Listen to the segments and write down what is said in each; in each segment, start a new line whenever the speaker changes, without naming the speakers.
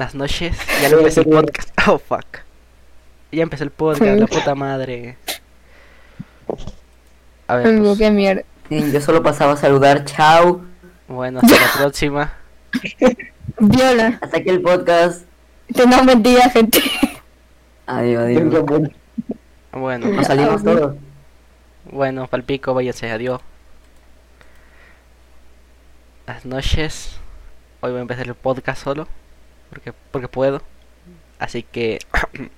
Buenas noches. Ya lo empecé el podcast. Oh, fuck. Ya empezó el podcast, la puta madre. A ver, pues,
qué mierda.
Sí, yo solo pasaba a saludar. Chao.
bueno, hasta la próxima.
Viola.
Hasta aquí el podcast.
Tengan buen día, gente.
Adiós, adiós.
Bueno,
Nos salimos todos.
bueno, palpico, váyanse, adiós. Buenas noches. Hoy voy a empezar el podcast solo. Porque, porque puedo. Así que.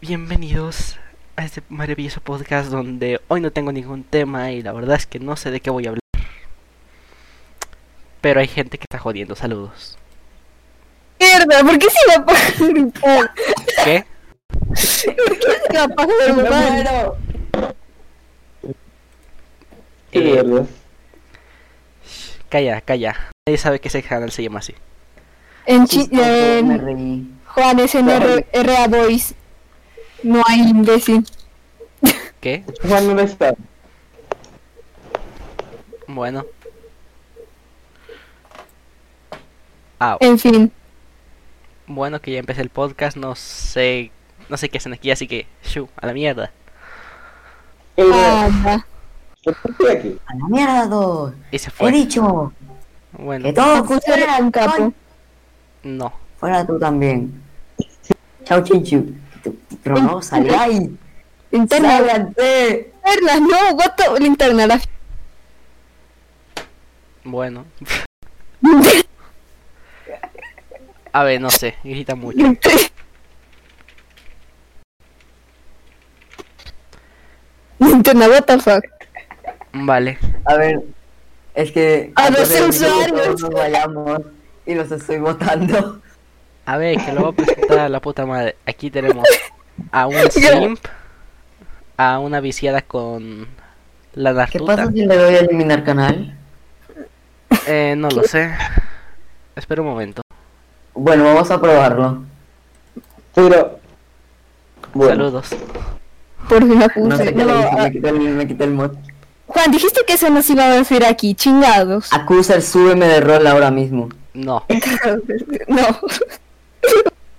Bienvenidos a este maravilloso podcast donde hoy no tengo ningún tema y la verdad es que no sé de qué voy a hablar. Pero hay gente que está jodiendo. Saludos.
Mierda, ¿por qué se va a apagar el pan?
¿Qué?
¿Por qué se va a apagar el
¡Me
pan?
muero!
Eh, calla, calla. Nadie sabe que ese canal se llama así.
En chi
Chistoso,
en. Juan es en R RA Boys. No hay imbécil.
¿Qué?
Juan no está.
Bueno. Ah,
En fin.
bueno que ya empecé el podcast, no sé, no sé qué hacen aquí, así que, shu, a la mierda.
Eh,
Anda.
¿Por qué estoy aquí?
¡A la mierda, dos!
Y se
He
fue.
dicho
Bueno,
que todos
Escucha
fuera,
un capo.
No.
fuera tú también. Chao, Chinchu. Pero no, salí ahí.
Linterna. Linterna, no, what the... Linterna, la...
Bueno. A ver, no sé, grita mucho.
Linterna, what the fuck.
Vale.
A ver, es que...
A los usuarios.
nos vayamos y los estoy votando.
A ver, que lo voy a presentar a la puta madre. Aquí tenemos a un simp, a una viciada con la
¿Qué pasa
nartuta.
si le doy a eliminar canal?
Eh, no lo sé. Espera un momento.
Bueno, vamos a probarlo.
Pero. Bueno,
Saludos.
Por fin la
No
puse.
sé qué
No,
le hice,
ah,
me quité el, me quité el mod.
Juan, dijiste que eso no se iba a decir aquí, chingados.
Acuser, súbeme de rol ahora mismo.
No.
No.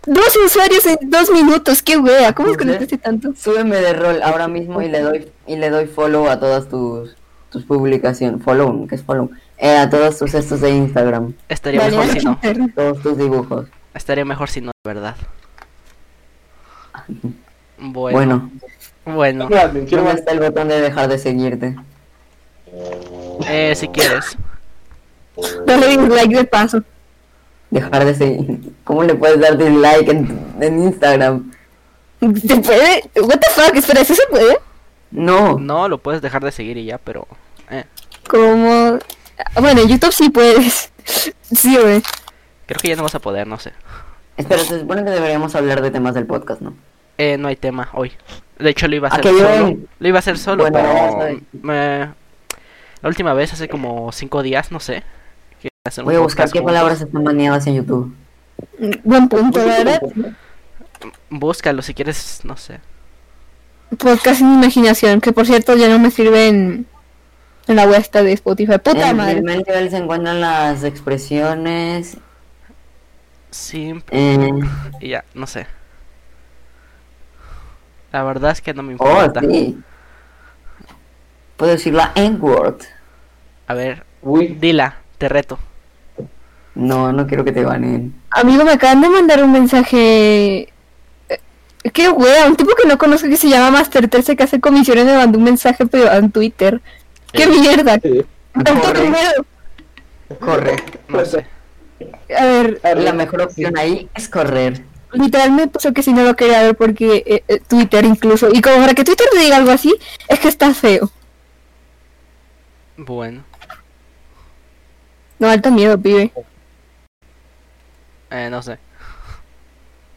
Dos usuarios en dos minutos, qué wea, ¿cómo es que
¿Por
no
qué?
te hace tanto?
Súbeme de rol ahora mismo y le doy y le doy follow a todas tus tus publicaciones. Follow, ¿qué es follow? Eh, a todos tus estos de Instagram,
Estaría
Vale,
mejor si no.
todos tus dibujos.
Estaría mejor si no, de verdad. Bueno.
Bueno,
Bueno.
¿dónde está el botón de dejar de seguirte?
Eh, si quieres.
Dale dislike de paso.
Dejar de seguir. ¿Cómo le puedes dar dislike en, en Instagram?
¿Se puede? What the fuck, espera, ¿eso se puede?
No.
No, lo puedes dejar de seguir y ya, pero... Eh,
Como... Bueno, en YouTube sí puedes. Sí, güey.
creo que ya no vas a poder, no sé.
Espera, se supone que deberíamos hablar de temas del podcast, ¿no?
Eh, no hay tema hoy. De hecho, lo iba a
¿A
hacer
qué
solo. Lo iba a hacer solo,
Bueno,
pero... Me... La última vez, hace como cinco días, no sé. Hacer
Voy a buscar qué
juntos.
palabras están baneadas en YouTube.
Buen punto, la verdad.
Búscalo si quieres, no sé.
Podcast sin imaginación, que por cierto ya no me sirve en, en la web esta de Spotify. Puta
En
madre.
el primer nivel se encuentran las expresiones.
Simp
Eh,
y ya, no sé. La verdad es que no me
oh,
importa.
sí. Puedo decir la N-word.
A ver,
Uy,
dila, te reto.
No, no quiero que te banen.
Amigo, me acaban de mandar un mensaje. Eh, Qué wea, un tipo que no conozco que se llama Master 13 que hace comisiones me mandó un mensaje privado en Twitter. ¡Qué
Eh.
mierda! Tanto
corre.
dinero.
Corre.
No sé.
A ver,
La mejor opción ahí es correr.
literal me puso que si no lo quería ver porque eh, eh, Twitter incluso. Y como para que Twitter te diga algo así, es que está feo.
Bueno,
No, alto miedo, pibe.
Eh, no sé.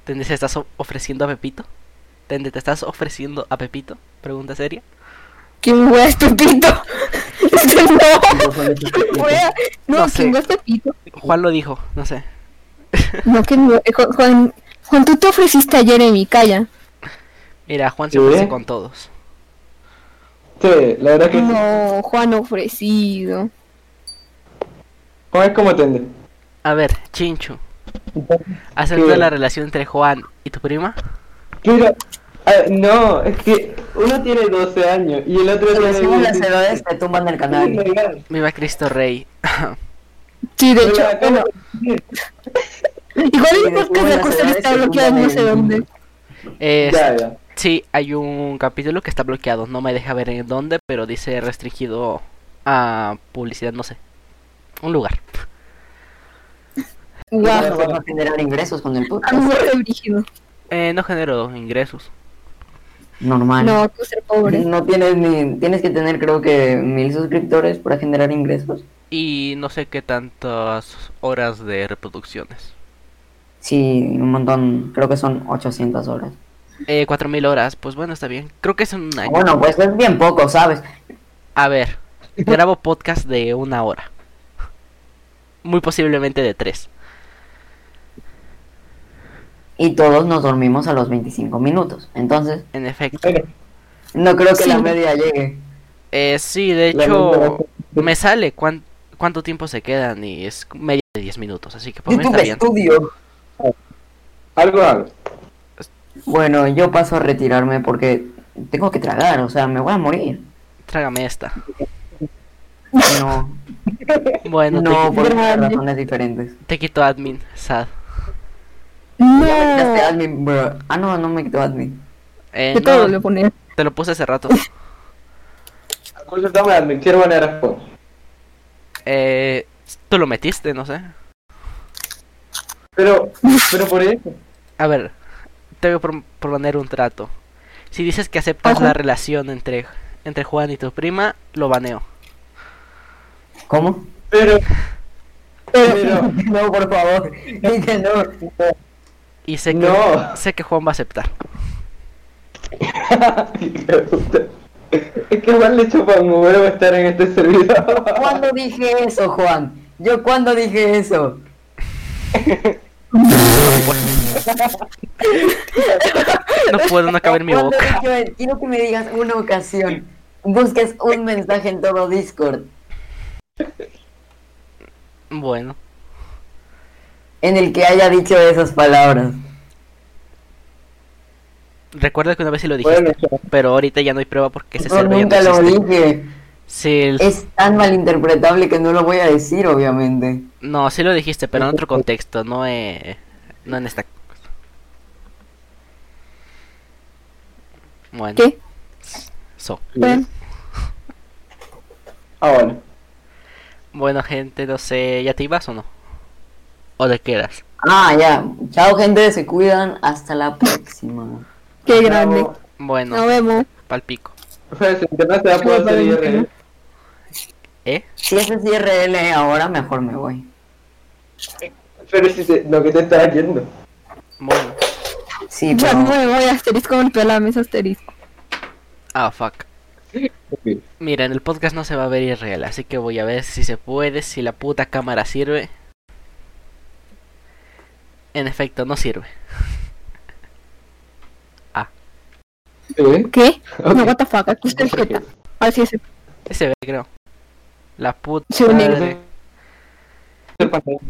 ¿Tende te estás ofreciendo a Pepito? ¿Tende te estás ofreciendo a Pepito? Pregunta seria.
¿Quién wea es Pepito? Este, no,
No,
wea. No,
No sé.
¿quién wea es Pepito?
Juan lo dijo, no sé.
No, que no. eh, Ju- Juan, Juan, tú te ofreciste a Jeremy, calla.
Mira, Juan se ofrece con todos.
Sí, la verdad que.
No, Juan ofrecido.
Juan es como tende.
A ver, Chinchu. ¿Aceptas la relación entre Juan y tu prima?
Pero, ah, no, es que uno tiene 12 años y el otro
Si
tiene
decimos las
16.
edades, te tumban el
my
canal.
Viva Cristo Rey.
Sí, de hecho, bueno, igual de
las
Acusar
edades
está en no sé dónde.
Eh,
Ya, ya.
Sí, hay un capítulo que está bloqueado. No me deja ver en dónde, pero dice restringido a publicidad, no sé. Un lugar.
No vas a generar ingresos con el podcast.
algo de brígido.
Eh, no genero ingresos.
Normal.
No, Acusar pobre.
No tienes ni. Tienes que tener, creo que, mil suscriptores para generar ingresos.
Y no sé qué tantas horas de reproducciones.
Sí, un montón. Creo que son 800 horas.
Eh, 4000 horas. Pues bueno, está bien. Creo que es un año.
Bueno, pues es bien poco, ¿sabes?
A ver, grabo podcast de una hora. Muy posiblemente de tres.
Y todos nos dormimos a los 25 minutos. Entonces,
En efecto.
No creo que
Sí.
la media llegue.
Eh, sí, de hecho, me sale cuán- cuánto tiempo se quedan y es media de 10 minutos. Así que por mí
YouTube
está bien.
Studio.
algo hago.
Bueno, yo paso a retirarme porque tengo que tragar, o sea, me voy a morir.
Trágame esta.
No,
Bueno,
no,
te,
por razones diferentes.
te quito admin. Sad.
Ya me quitaste
No,
admin, bro. Ah, no, no me quitó admin.
Eh, no,
todo le pone.
te lo puse hace rato.
Admin, quiero poner a Spot.
Eh, tú lo metiste, no sé.
Pero, pero por eso.
A ver, te voy a pro- proponer un trato. Si dices que aceptas
Ajá.
la relación entre, entre Juan y tu prima, lo baneo.
¿Cómo?
Pero,
Pero,
pero,
No, por favor. Dice no.
Y sé que,
No.
sé que Juan va a aceptar.
Es que igual le chupa un huevo estar en este servidor.
¿Cuándo dije eso, Juan? ¿Yo cuándo dije eso?
No puedo, no cabe en mi
¿Cuándo
boca.
dije- Quiero que me digas una ocasión. Busques un mensaje en todo Discord
Bueno,
en el que haya dicho esas palabras.
recuerda que una vez sí lo dijiste,
Bueno,
pero ahorita ya no hay prueba porque ese ya
nunca
no
lo dije.
Sí, el-
Es tan malinterpretable que no lo voy a decir, obviamente.
No, sí lo dijiste, pero en otro contexto, no, eh, no en esta. Bueno,
¿qué?
so.
Bueno,
Ah, bueno.
Bueno, gente, no sé, ¿ya te ibas o no? ¿O te quedas?
Ah, ya. Chao, gente. Se cuidan. Hasta la próxima.
qué grande.
Bueno,
Nos vemos.
palpico.
O sea, si internet se va a poder hacer IRL.
¿Eh?
Si ese es IRL ahora, mejor me voy.
Pero si te- lo que te está haciendo.
Bueno.
Sí,
Ya
pero...
no me voy a asterisco golpear la mesa asterisco.
Ah, fuck. Mira, en el podcast no se va a ver irreal, así que voy a ver si se puede, si la puta cámara sirve. En efecto, no sirve.
¿Eh?
¿Qué?
Ok.
No, what the fuck, aquí está el Jeta. Así es.
Ese ve, creo. La puta
Sí, un negro.
madre.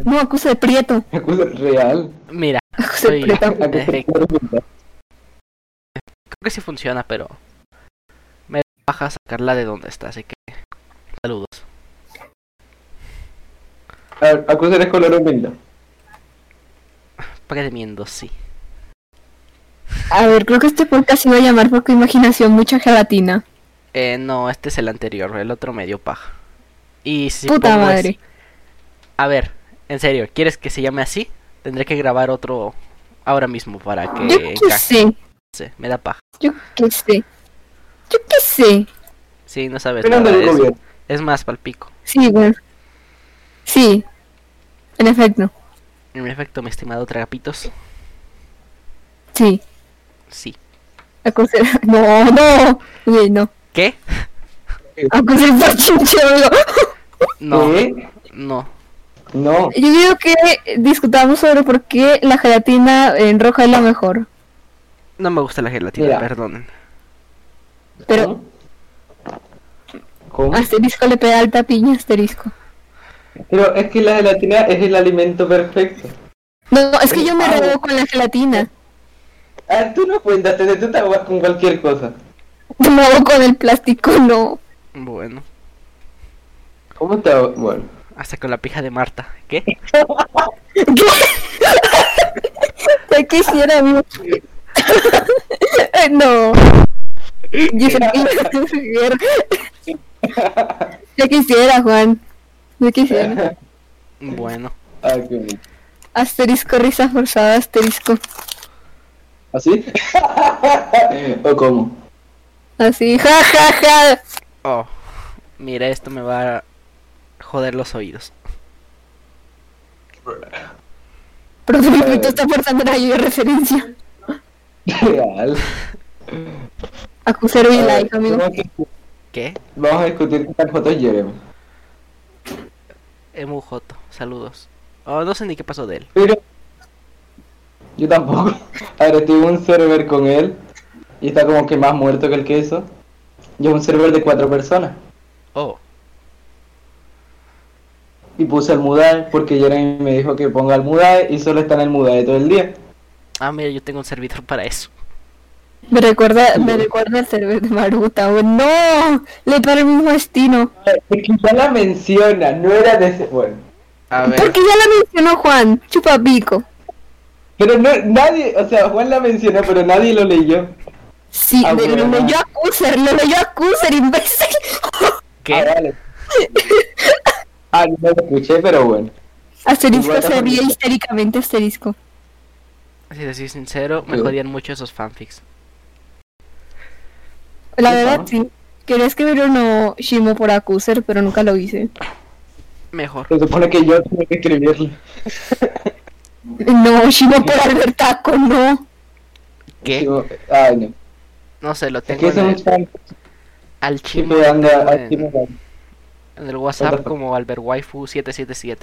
No, acusa de prieto.
Acusa real.
Mira,
Acusa de prieto.
en efecto, creo que sí funciona, pero me baja sacarla de donde está, así que saludos.
A ver, acusa eres color humilde.
¿Para qué te miento? Sí.
A ver, creo que este podcast se iba a llamar porque imaginación mucha gelatina.
Eh, no, este es el anterior, el otro medio paja. Y si
Puta
pongo es-
madre.
A ver, en serio, ¿quieres que se llame así? Tendré que grabar otro ahora mismo para que
Yo qué
encaje.
sé.
Me da paja.
Yo qué sé. Yo qué sé.
Sí, no sabes
Pero no
nada. Es, es más palpico.
Sí, güey. Sí. En efecto.
En efecto, mi estimado Tragapitos.
Sí.
Sí.
No, no. Güey, no.
¿Qué?
Pachinche, amigo.
No, no.
No.
Yo digo que discutamos sobre por qué la gelatina en roja es la mejor.
No me gusta la gelatina,
Mira.
perdonen.
Pero
¿Cómo?
asterisco le pega alta piña asterisco.
Pero es que la gelatina es el alimento perfecto.
No, es que yo me rebo con la gelatina.
Ah, tú no cuentas, te- tú te ahogas con cualquier cosa.
Me hago con el plástico, no.
Bueno,
¿Cómo te ahogas? Bueno.
hasta con la pija de Marta. ¿Qué?
¿Qué? Ya quisiera, amigo. no. Yo quisiera, Juan. Ya quisiera.
Bueno,
Ah, qué bonito.
Asterisco, risa forzada, asterisco.
¿Así? ¿O cómo?
Así, ja, ja, ja.
oh, mira, esto me va a joder los oídos.
Pero Filipito está forzando la de referencia.
Real.
Acusero y like, amigo.
¿Qué?
Vamos a discutir qué tal fotos Jeremy.
Emu Joto, saludos. Oh, no sé ni qué pasó de él.
Pero yo tampoco. A ver, en un server con él y está como que más muerto que el queso. Y es un server de cuatro personas.
Oh,
Y puse el Mudae porque Jeremy me dijo que ponga el Mudae y solo está en el Mudae todo el día.
ah, mira, yo tengo un servidor para eso.
Me recuerda, me recuerda el server de Maruta. güey. No, le para el mismo destino.
Es que ya la menciona, no era de ese. Bueno.
A ver,
Porque ya la mencionó Juan, chupa pico.
Pero no, nadie, o sea, Juan la mencionó, pero nadie lo leyó.
Sí,
Ah,
de- lo leyó Acuser, lo leyó Acuser, imbécil.
¿qué?
Ah, vale. ah, no lo escuché, pero bueno.
Asterisco se ríe histéricamente, asterisco.
Si te soy sincero, me
Sí.
jodían mucho esos fanfics.
La
¿Qué
verdad, sí. Quería escribir uno Shimo por Acuser, pero nunca lo hice.
Mejor.
Se supone que yo tengo que escribirlo.
No, Shimo por Albertaco, no.
¿Qué?
Ay, no.
No sé, lo
Es
tengo
que es
en el,
fan
al chimo en, en el WhatsApp como alberwaifu777.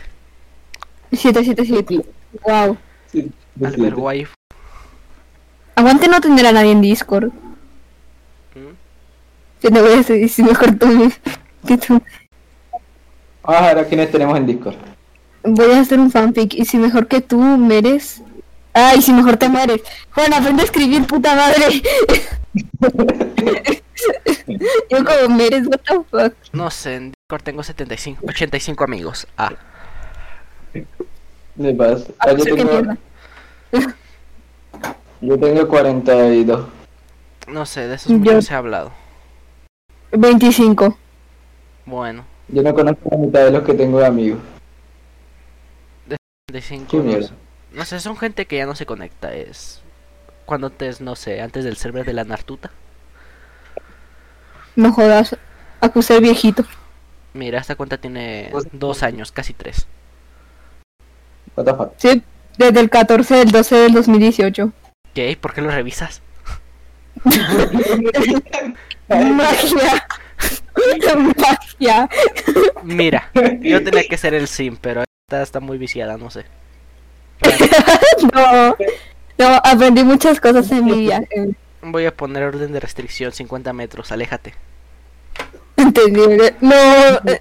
777. Wow.
Sí, sí,
Alberwaifu.
Aguante no tener a nadie en Discord. Yo te voy a decir si mejor tú que tú.
Ah, ahora quiénes tenemos en Discord.
Voy a hacer un fanfic y si mejor que tú meres. Ay, si mejor te mueres. Juan, aprende a escribir, puta madre. Yo como meres, what the fuck.
No sé, en Discord tengo 75, 85 amigos. Ah,
De paz.
Ah,
Ah, yo, tengo, yo tengo 42.
no sé, de esos
Yo-
muchos se ha hablado.
25.
Bueno,
Yo no conozco la mitad de los que tengo de amigos.
75
Qué
no
mierda.
sé. No sé, son gente que ya no se conecta. Es cuando antes, no sé, antes del server de la Nartuta.
No jodas. Acusé viejito.
Mira, esta cuenta tiene
Pues-
dos años, casi tres.
What the fuck.
Sí, desde el 14 del 12 del 2018.
¿Qué? ¿Por qué lo revisas?
Magia. Magia.
Mira, yo tenía que ser el sim, pero esta está muy viciada, no sé.
No. No, aprendí muchas cosas en mi viaje.
Voy a poner orden de restricción, 50 metros, aléjate.
Entendible. No,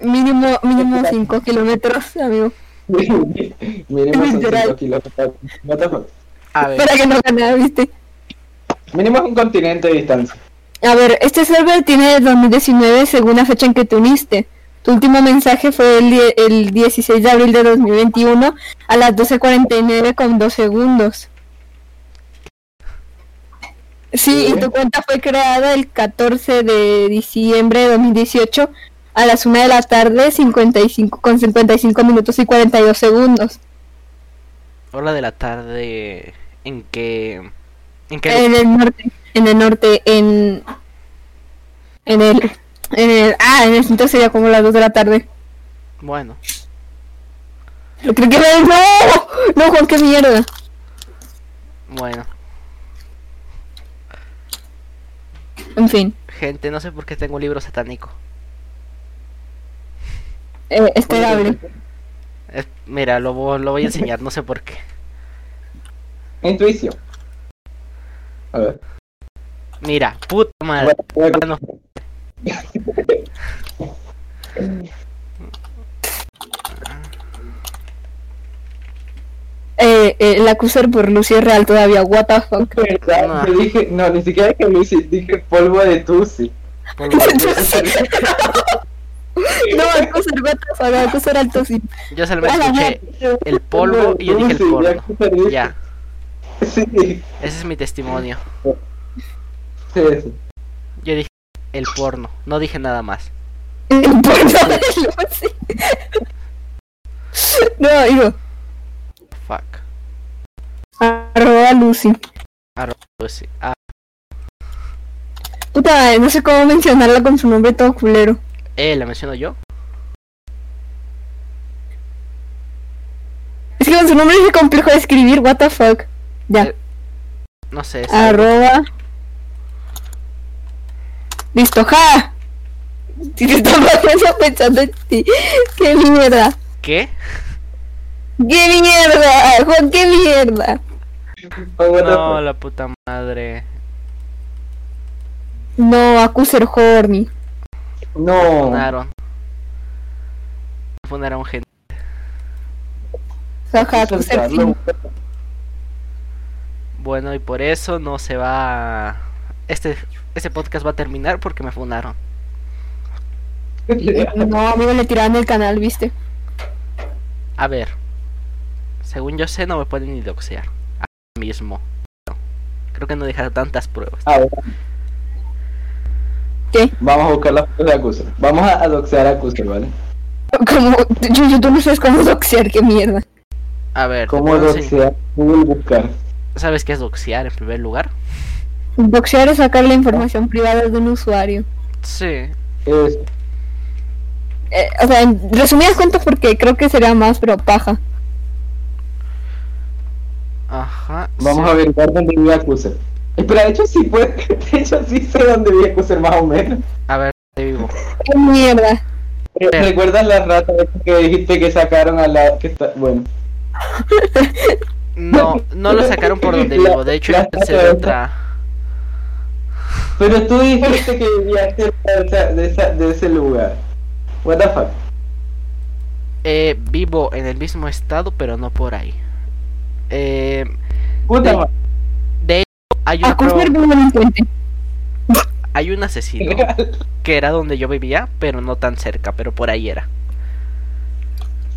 mínimo, mínimo 5 kilómetros, amigo.
Mínimo son
Literal.
5 kilómetros.
Para que no gane, ¿viste?
Mínimo es un continente de distancia.
A ver, este server tiene 2019 según la fecha en que te uniste. Tu último mensaje fue el, el 16 de abril de 2021 a las 12.49 con 2 segundos. Sí, y tu cuenta fue creada el 14 de diciembre de 2018 a las 1 de la tarde 55 con 55 minutos y 42 segundos.
hora de la tarde en que... En
el norte, en el norte, en... En el... En el... Ah, en el centro sería como las 2 de la tarde.
Bueno,
Creo que me... ¡No! No, Juan, qué mierda.
bueno.
En fin,
Gente, no sé por qué tengo un libro satánico.
eh, esperable.
Es- mira, lo, lo voy a enseñar, no sé por qué.
Intuición. A ver.
Mira, puta madre.
Bueno,
Ah, no.
Eh, eh, el acusar por Lucy es real todavía. What the fuck.
No.
Yo dije, no, ni siquiera que Lucy, dije polvo de Tusi.
Polvo de-
no, acusar, what the fuck, acusar al Tusi.
Yo solamente escuché el polvo y yo dije el
dice.
Ya,
Sí,
ese es mi testimonio.
sí, sí.
Yo dije el porno, no dije nada más.
El porno de Lucy. No, digo,
Fuck.
arroba Lucy.
Pues sí. Ah,
Puta, no sé cómo mencionarla con su nombre todo culero.
eh, ¿la menciono yo?
Es que con su nombre es complejo de escribir, what the fuck. Ya.
Eh, No sé.
Arroba. Listo, ja. Pensando en ti. Qué mierda.
¿Qué?
¡Qué mierda! Juan, qué mierda.
No,
fuck.
la puta madre.
No, acuser horny.
No.
Funaron. Funaron gente.
Jaja, acuser.
Bueno, y por eso no se va. Este, este podcast va a terminar porque me funaron.
No, amigo, le tiraron el canal, ¿viste?
A ver. Según yo sé, no me pueden ni doxear. Ahora mismo. No. Creo que no deja tantas pruebas.
A ver,
¿Qué?
vamos a buscar la foto de Accuser. Vamos a doxear a Accuser, ¿vale?
Como, yo, yo, tú no sabes cómo doxear, qué mierda.
A ver,
¿Cómo doxear? Google buscar.
¿Sabes qué es doxear en primer lugar?
Doxear es sacar la información privada de un usuario.
Sí.
Es,
Eh, o sea, en resumidas cuentas porque creo que sería más, pero paja.
Ajá.
vamos
sí.
a averiguar dónde vive Accuser. Espera, de hecho sí puede, de hecho sí sé dónde vive Accuser más o menos.
A ver, te vivo.
Qué mierda.
Pero,
Pero-
¿Recuerdas la rata que dijiste que sacaron a la que está, bueno,
No, no lo sacaron por donde vivo. De hecho, yo pensé de otra.
pero tú dijiste que vivías cerca de, esa- de, esa- de ese lugar. What the fuck?
Eh, vivo en el mismo estado, pero no por ahí. Eh, De- de hecho, hay un, hay un asesino que era donde yo vivía, pero no tan cerca, pero por ahí era.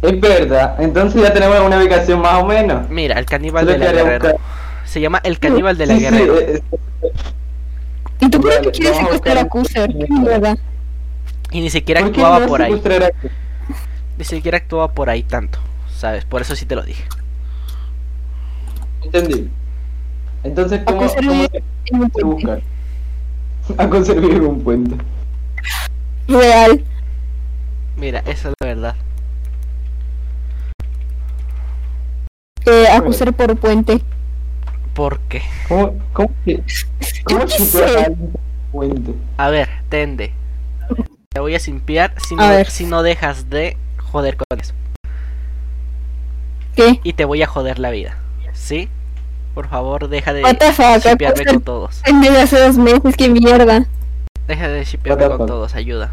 Es verdad, entonces ya tenemos una ubicación más o menos.
Mira, el caníbal de la guerrera.
buscar-
Se llama el caníbal de la
Sí, sí,
guerrera.
eh, eh,
¿Y tú por
Vale,
qué quieres secuestrar a? Qué mierda.
Y ni siquiera
¿por qué
actuaba
no
por ahí. Ni siquiera actuaba por ahí tanto. ¿Sabes? Por eso sí te lo dije.
Entendí. Entonces, ¿cómo, cómo se
en puente.
buscar? A conservar un puente.
Real.
Mira, esa es la verdad.
Eh, Acuser por puente.
¿Por qué?
¿Cómo, cómo, que- cómo
sé.
puente?
A ver, tende. Te voy a simpiar si
A
no,
ver.
si no dejas de joder con eso.
¿Qué?
Y te voy a joder la vida. ¿Sí? Por favor, deja de
Acuser
con todos.
desde hace dos meses, qué mierda.
Deja de
the
con todos, ayuda.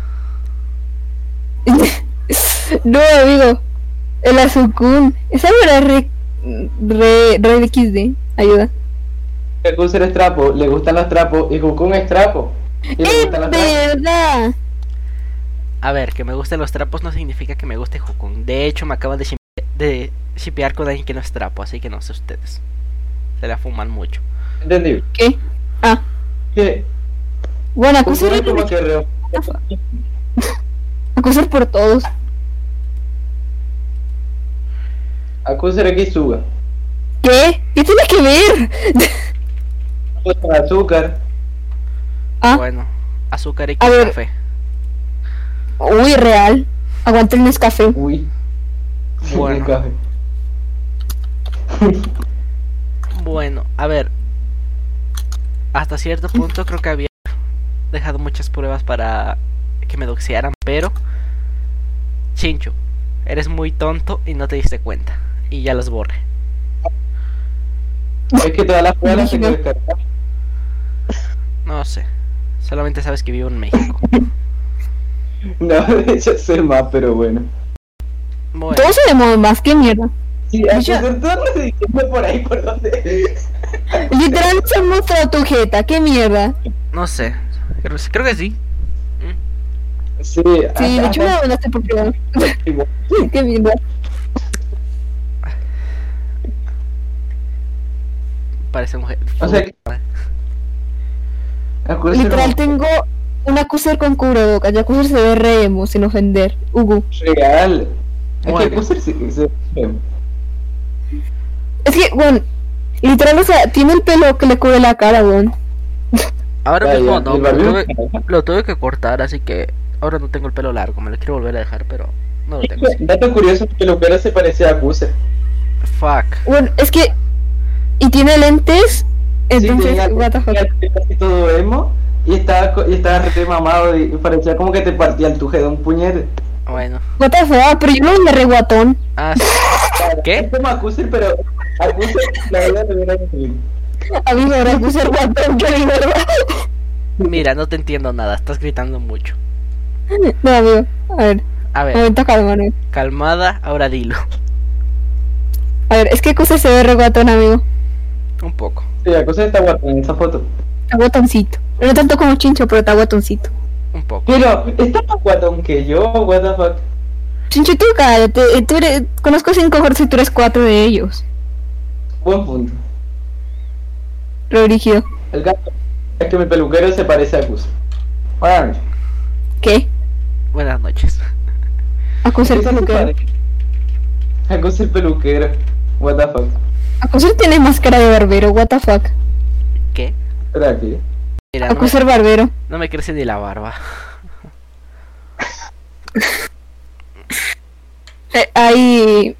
no, amigo. El Azukun. Esa era re, re, re XD. Ayuda.
Accuser es trapo, le gustan los trapos y Cocoon es trapo. Y le
¡Es
gustan los trapos.
verdad!
A ver, que me gusten los trapos no significa que me guste Jukun. De hecho, me acaban de, ship- de shipear con alguien que no es trapo, así que no sé ustedes. Se la fuman mucho.
Entendido.
¿Qué? Ah,
Que
bueno, acusar, acusar por todos.
Accuser es Kisuga.
¿Qué? ¿Qué tiene que ver?
Con azúcar.
ah,
Bueno, azúcar y
A ver.
café.
uy, real. Aguanta el Nescafé.
Uy.
Bueno.
Café.
Bueno, a ver. Hasta cierto punto creo que había dejado muchas pruebas para que me doxearan, pero... Chincho, eres muy tonto y no te diste cuenta. Y ya los borré.
Es que todas las pruebas las descargadas.
No sé. Solamente sabes que vivo en México.
No, de hecho sé más, pero bueno.
Bueno,
Todos sabemos más, qué mierda.
Sí,
Ya.
Diciendo por ahí por donde.
Literal se ha mostrado tu jeta, qué mierda.
No sé. Creo, creo que sí.
Sí,
Sí, de hecho me mandaste por privado.
igual.
Qué mierda.
Parece mujer.
O sea
Literal tengo un acuser con cubrebocas. Y acuser se ve re emo, sin ofender. Ugu.
real. Es que
Bueno.
Es que, literal, o sea, tiene el pelo que le cubre la cara, weón.
Ahora
Vaya,
mismo no, pero tuve- lo tuve que cortar, así que ahora no tengo el pelo largo. Me lo quiero volver a dejar, pero no lo tengo.
Dato curioso que lo que era se parecía a Acuser.
Fuck.
Bueno, es que. Y tiene lentes. Entonces,
sí, tenía,
what the fuck.
así todo emo y estaba, y estaba re mamado y parecía como que te partía el tuje de un puñete.
Bueno.
What the fuck, pero yo lo vi re guatón.
Ah, sí. ¿Qué?
Es como Acuser, pero Acuser la verdad le hubiera decir.
Amigo, ahora acuser guatón, que mi verdad.
Mira, no te entiendo nada. Estás gritando mucho.
No, amigo. A ver,
A ver,
momento calma, ¿no?
calmada, ahora dilo.
A ver, es que acuser se ve re guatón, amigo.
Un poco.
Sí, Acuser está guapo en esa foto.
Está guatoncito. No tanto como chincho, pero está guatoncito.
Un poco.
Pero está más guatón que yo, what the fuck.
Chincho, tú cállate. Tú eres, conozco cinco Jorge y tú eres cuatro de ellos.
Buen punto.
Rígido.
El caso es que mi peluquero se parece a Acuser. Buenas noches.
¿Qué?
Buenas noches.
Acuser
¿Qué se
peluquero.
parece? Acuser peluquero. What the fuck.
Acuser tiene máscara de barbero, what the fuck.
¿Qué?
Espera aquí.
Mira, no me,
Acuser barbero.
no me crece ni la barba.
Eh, hay.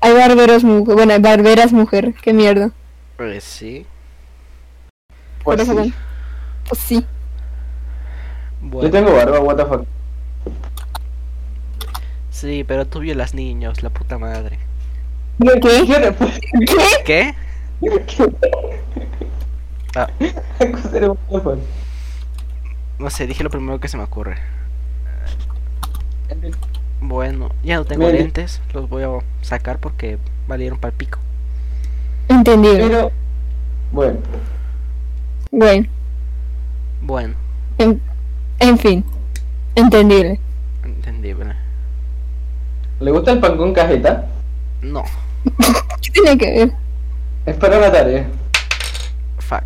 Hay barberos mujer. Bueno, hay barberas mujer. Qué mierda.
Pues sí.
Pues sí.
bueno. Pues sí.
Yo tengo barba, what the fuck.
sí, pero tú violas niños, la puta madre.
¿Qué?
Yo después.
¿Qué?
¿Qué? Ah, no sé, dije lo primero que se me ocurre. Bueno, ya no tengo
Mire.
lentes, los voy a sacar porque valieron para pico.
Entendido.
Pero. Bueno.
Bueno,
Bueno,
en, en fin. Entendible.
entendible.
¿Le gusta el pan con cajeta?
No,
¿Qué tiene que ver?
Es para la tarea.
fuck.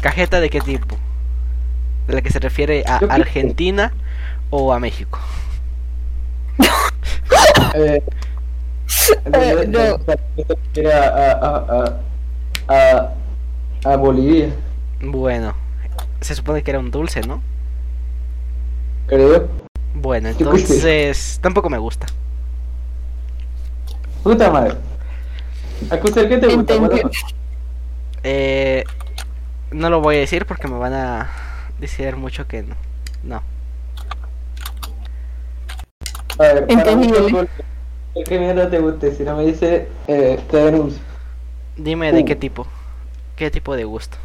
¿Cajeta de qué tipo? ¿De la que se refiere a. Argentina o a México?
Eh,
Eh, no.
Era a, a, a, a, a Bolivia,
Bueno, se supone que era un dulce, ¿no?
creo.
Bueno, entonces tampoco me gusta.
Puta madre. Acusar, ¿qué te gusta?
Eh, no lo voy a decir porque me van a decir mucho que no. No.
A ver, para
Entendible.
poco, ¿Qué mierda te guste? Si no me dice, eh, te denuncio.
Dime de
Uh.
qué tipo. ¿Qué tipo de gusto?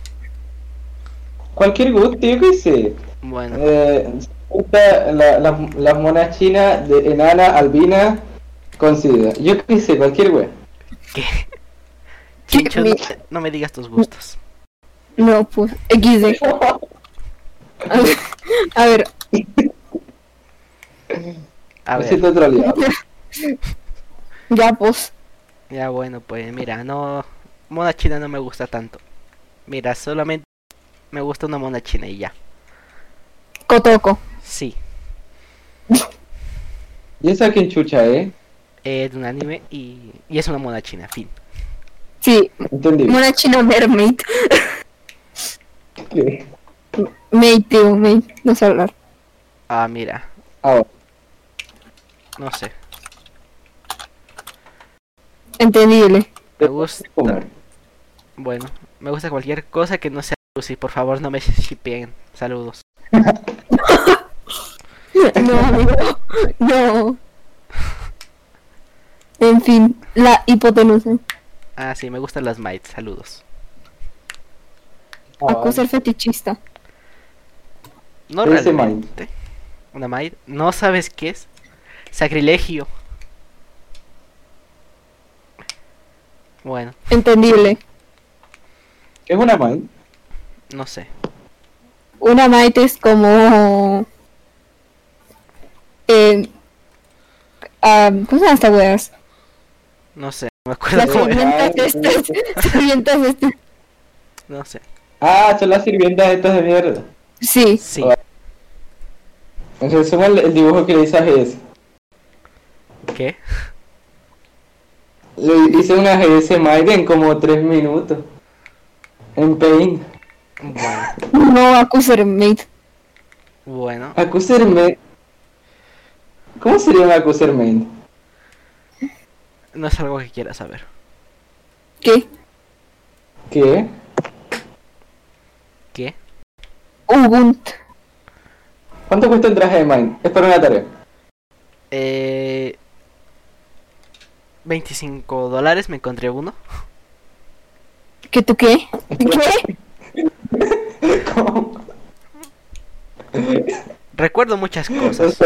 Cualquier gusto, yo qué sé.
Bueno,
Eh, gusta la, la- las monas chinas de enana, albina, con sida. Yo qué sé, cualquier wea.
¿qué? Chincho, no, no me digas tus gustos.
No, pues, XD. A ver, a ver,
A ver,
ya pues.
ya bueno, pues mira, no. Mona china no me gusta tanto. Mira, solamente me gusta una mona china y ya.
Cotoco.
Sí,
Y esa que chucha, ¿eh?
Es de un anime y, y es una mona china, fin.
Sí,
Entendí.
una china mermaid.
¿Qué?
Maid, tío, maid. No sé hablar.
Ah, mira,
Ahora.
no sé.
Entendible.
Me gusta. Bueno, me gusta cualquier cosa que no sea Lucy. Por favor, no me shippeen. Saludos.
No, amigo. No. En fin, la hipotenusa.
Ah, sí, me gustan las mites. Saludos.
Ah,
Acusar fetichista.
No
¿Qué dice
realmente. Una mite. ¿No sabes qué es? Sacrilegio. Bueno,
Entendible.
¿Qué es una mind?
no sé.
Una Might es como. Eh, ah, ¿Cómo se llama esta weas?
No sé. No me acuerdo
Las
cómo era.
sirvientas estas. Sirvientas estas.
No sé.
Ah, son las sirvientas estas de mierda.
Sí.
Sí.
En resumen, el, el dibujo que le hice a GS.
¿Qué?
Le hice una GS Mind en como 3 minutos. En Paint.
Bueno.
No, Accuser Mate.
Bueno.
Accuser Main. ¿Cómo sería un Accuser Main?
No es algo que quiera saber.
¿Qué?
¿Qué?
¿Qué?
Ubuntu.
¿Cuánto cuesta el traje de Mind? Es para una tarea.
Eh... 25 dólares, me encontré uno.
¿Qué tú qué? ¿Qué?
¿Cómo?
Recuerdo muchas cosas.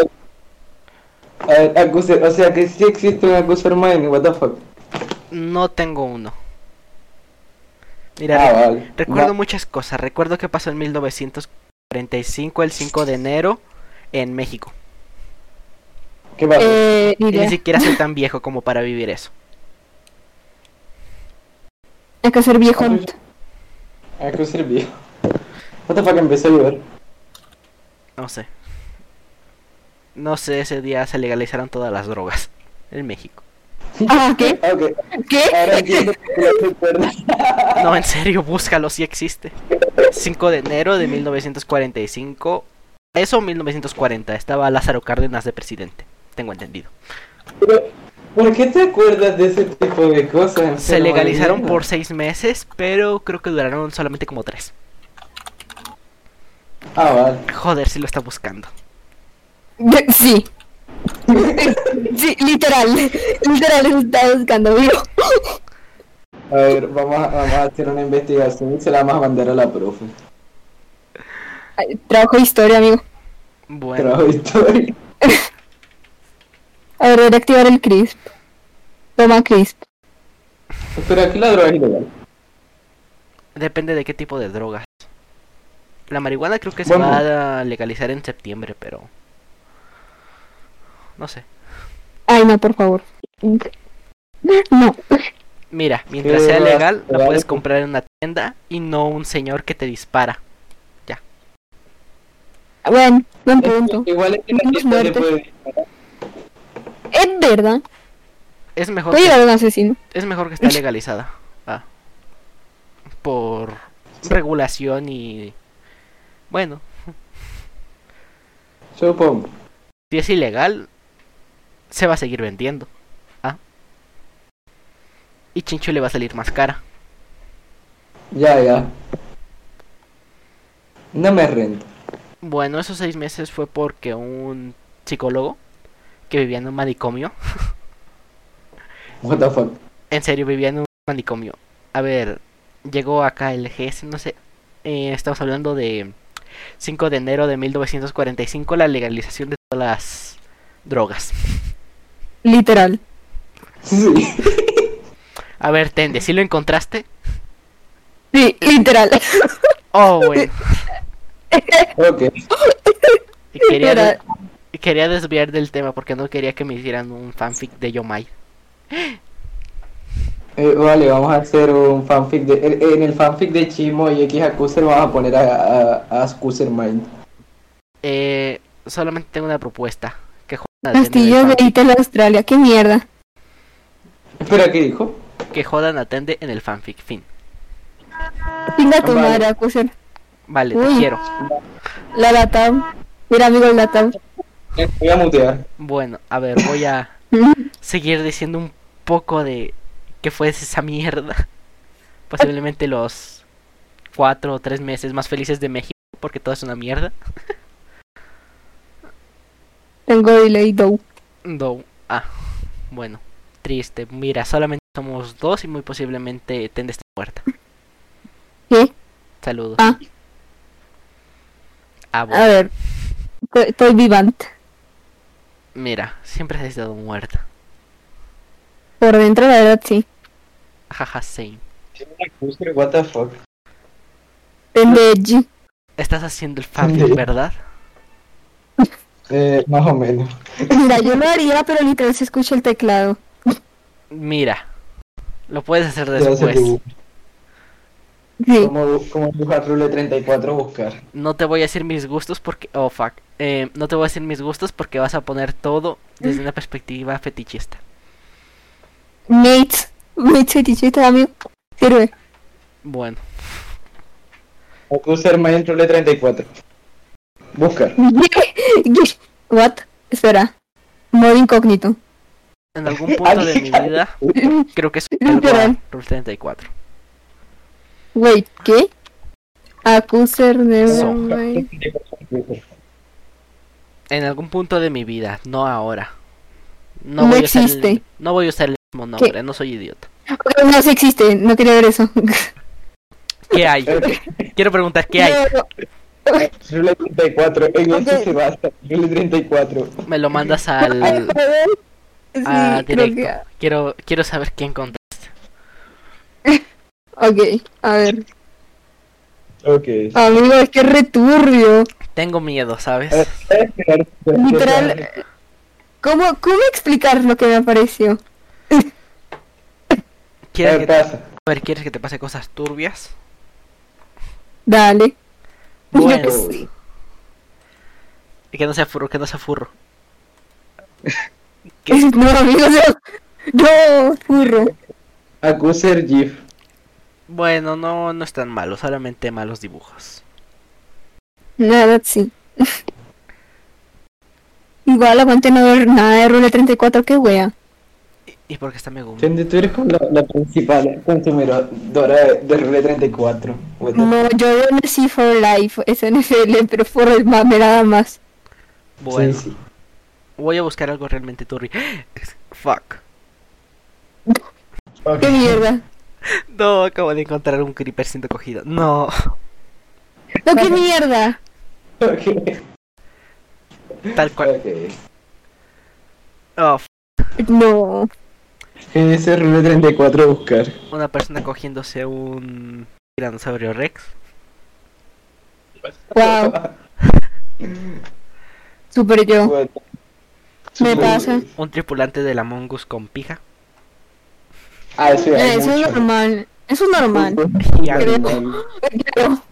A o sea que sí existe un Accuser Mind, what the fuck.
No tengo uno. Mira,
Ah,
re-
vale.
recuerdo
Va-
muchas cosas. Recuerdo que pasó en 1945, el 5 de enero, en México.
¿Qué pasa?
Eh, ni
Y ni
idea.
siquiera soy tan viejo como para vivir eso.
Hay que ser viejo.
Accuser viejo. What the fuck empezó a llover.
No sé. No sé, ese día se legalizaron todas las drogas en México.
Ah, ¿qué?
Ok,
¿Qué?
ahora entiendo recuerdas.
No, en serio, búscalo, sí existe. 5 de enero de 1945. Eso 1940. Estaba Lázaro Cárdenas de presidente. Tengo entendido.
Pero, ¿por qué te acuerdas de ese tipo de cosas?
Se legalizaron por 6 meses, pero creo que duraron solamente como 3.
Ah, vale.
Joder, si lo está buscando.
Sí. Sí, literal. Literal, estaba buscando vivo.
A ver, vamos a, vamos a hacer una investigación y se la vamos a mandar a la profe.
Ay, Trabajo de historia, amigo.
Bueno,
Trabajo de historia.
A ver, voy a activar el CRISP. Toma CRISP.
Pero aquí la droga es ilegal.
depende de qué tipo de drogas. La marihuana creo que se
Bueno.
va a legalizar en septiembre, pero... No sé.
Ay, no, por favor. No.
Mira, mientras
¿Qué
sea legal, la puedes
pues.
comprar en una tienda y no un señor que te dispara.
Bueno, buen punto.
Igual es que la le puede disparar.
Es verdad.
Es mejor,
Voy a
que,
llevar a un asesino.
es mejor que esté legalizada. Ah. Por regulación y... Bueno,
Supongo.
si es ilegal, se va a seguir vendiendo. Ah. Y Chincho le va a salir más cara.
Ya, ya. No me rento.
Bueno, esos seis meses fue porque un psicólogo que vivía en un manicomio,
What the fuck.
en serio vivía en un manicomio. A ver, llegó acá el GS, no sé, eh, estamos hablando de 5 de enero de 1945, la legalización de todas las drogas.
Literal.
Sí.
A ver, Tende, ¿sí lo encontraste?
Sí, literal.
Oh, bueno.
Ok.
Quería, de- quería desviar del tema porque no quería que me hicieran un fanfic de Yomai.
Eh, vale, vamos a hacer un fanfic de... En, el fanfic de Chimo y X Accuser vamos a poner a, a, a Mind.
Eh, solamente tengo una propuesta. Que jodan a Tende en el
Castillo de. Itel Australia. Qué mierda.
Espera, ¿qué dijo?
Que jodan a Tende en el fanfic. Fin.
Chinga tu
Vale.
madre, Acuser.
Vale, te
Uy.
quiero.
La Latam. Mira, amigo, el Latam.
Eh, Voy a mutear.
Bueno, a ver, voy a seguir diciendo un poco de qué fue esa mierda. Posiblemente los cuatro o tres meses más felices de México, porque todo es una mierda.
Tengo delay, though.
Do- ah, bueno, triste. Mira, solamente somos dos y muy posiblemente Tende esté muerta.
¿Qué?
Saludos.
Ah.
Ah, bueno.
A ver. Estoy, vivante.
Mira, siempre has estado muerta.
Por dentro, la verdad, sí.
Jaja, same.
What the fuck.
Estás haciendo el fanfic. ¿verdad?
Eh, más o menos.
Mira, yo lo haría, pero literal se escucha el teclado.
Mira. Lo puedes hacer después.
Sí.
Como, como dibujar Rule 34 buscar.
No te voy a decir mis gustos porque... Oh, fuck. Eh, no te voy a decir mis gustos porque vas a poner todo desde una perspectiva fetichista.
Mates. Mates fetichista, amigo. Sirve.
Bueno.
User main Rule 34. Buscar.
What? Espera. Modo incógnito.
En algún punto de mi vida creo que a Rule 34.
Wait, ¿qué? Accuser de...
So. En algún punto de mi vida, no ahora.
No
voy a usar el-
existe.
no voy a usar el mismo nombre, no soy idiota.
No, sí existe. No quería ver eso.
¿Qué hay? Quiero preguntar, ¿qué hay?
No,
Rule 34, en
Ok.
eso se basa. Rule 34.
Me lo mandas al
joder. Sí,
a
creo
directo.
que-
Quiero quiero saber quién encontraste.
Ok, a ver.
Ok.
Amigo, es que es returbio.
Tengo miedo, ¿sabes?
Eh,
Literal. ¿Cómo, ¿Cómo explicar lo que me apareció?
¿Quieres
¿Qué
que, te-
pasa?
a ver, ¿quieres que te pase cosas turbias?
Dale.
Bueno,
qué sé.
que no sea furro, que no sea furro. ¿Qué?
No, amigo, no. No, furro.
Accuser GIF.
Bueno, no, no es tan malo, solamente malos dibujos.
Nada, sí. Igual aguante no ver nada de Rule 34, qué wea.
¿Y, y por qué está Megumi?
Entiende, Tú eres como la, la principal consumidora de, de Rule 34. What the-
No, yo veo Messi for Life, es NFL, pero por el mame nada más.
Bueno,
Sí, sí.
voy a buscar algo realmente turbio. Fuck.
Ok.
Qué mierda.
No, acabo de encontrar un creeper siendo cogido. No.
No, qué mierda.
Ok.
Tal cual. Oh, f-
No.
En ese Rule 34 buscar.
una persona cogiéndose un tiranosaurio rex.
Wow. Super yo.
What?
Me pasa.
Un tripulante de la Mongoose con pija.
Ah, eso
Eh, Eso es normal. Eso es normal.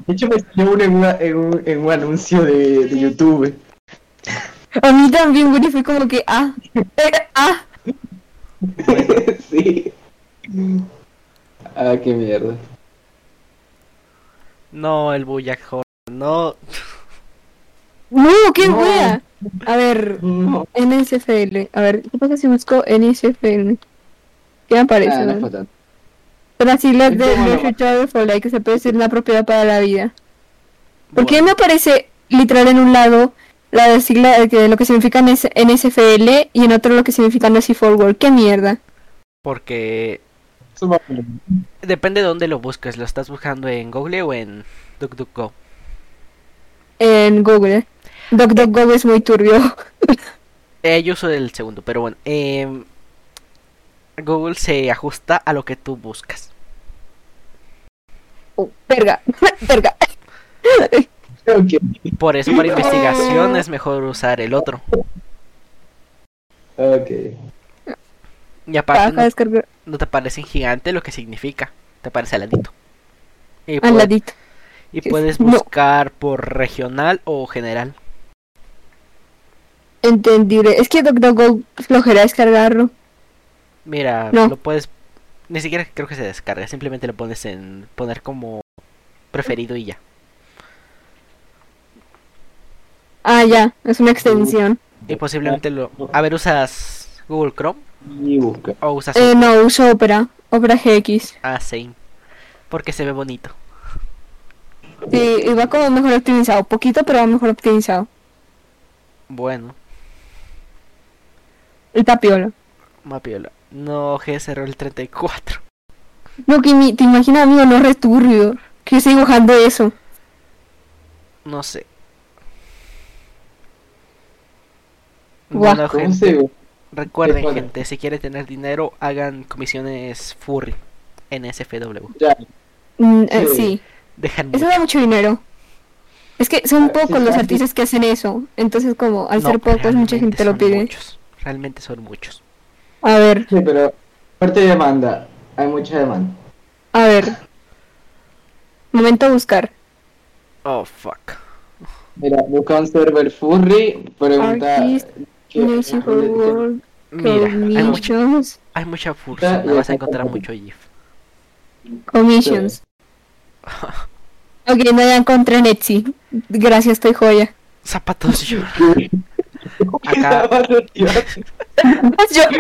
De hecho, me salió uno en, una- en un, en un anuncio de, de YouTube.
A mí también, güey, fue como que, ah, eh, ah.
sí. Ah, qué mierda.
No, el Horn. No.
No, qué
No.
wea. A ver,
No.
NSFL. A ver, ¿qué pasa si busco NSFL? ¿Qué me aparece?
Ah, no
no?
es para tanto.
Son las siglas
Es
de Leisure que se puede decir una propiedad para la vida. ¿Por qué
Bueno,
me aparece literal en un lado la sigla de que lo que significa NS NSFL y en otro lo que significa Nazi Forward? ¿Qué mierda?
Porque depende de dónde lo busques. ¿Lo estás buscando en Google o en DuckDuckGo?
En Google. DuckDuckGo es muy turbio.
Eh, yo uso el segundo, pero bueno. em, Google se ajusta a lo que tú buscas.
Oh, verga, verga.
Ok.
Por eso para investigación es mejor usar el otro.
Ok.
Y aparte
Baja,
no, no te parece en gigante lo que significa. Te parece al ladito. Y,
al
puede-
ladito.
y puedes
no.
buscar por regional o general.
Entendible. Es que DuckDuckGo flojera descargarlo.
Mira,
No.
lo puedes... Ni siquiera creo que se descarga. Simplemente lo pones en... Poner como preferido y ya.
Ah, ya, es una extensión.
Y posiblemente lo... A ver, ¿usas Google Chrome? ¿O usas...
Eh, no, uso Opera. Opera GX.
Ah, same. Porque se ve bonito.
Sí, y va como mejor optimizado. Poquito, pero va mejor optimizado.
Bueno,
El tapiola.
mapiola. No, GSR el 34.
No, que mi- te imaginas, amigo, no returbio. Que estoy dibujando eso.
No sé. Bueno,
¿Cómo
gente, recuerden, gente, si quieren tener dinero, hagan comisiones furry. NSFW.
Ya.
Mm, eh,
Sí.
sí,
Dejan
eso
mucho.
da mucho dinero. Es que son
Ah,
pocos los artistas que hacen eso. Entonces, como al
No,
ser pocos, mucha gente lo pide.
Muchos. Realmente son muchos.
A ver,
Sí, pero fuerte demanda. Hay mucha demanda.
a ver. Momento a buscar.
Oh, fuck.
Mira, busca un server furry, pregunta...
Artist, for World,
Mira, hay, hay mucha furcia.
Ya,
No
ya
vas a encontrar mucho GIF.
Commissions. Ok, no ya encontré en Etsy. Gracias, estoy joya.
Zapatos yo.
¿Qué
Acá.
zapatos?
Yo, no,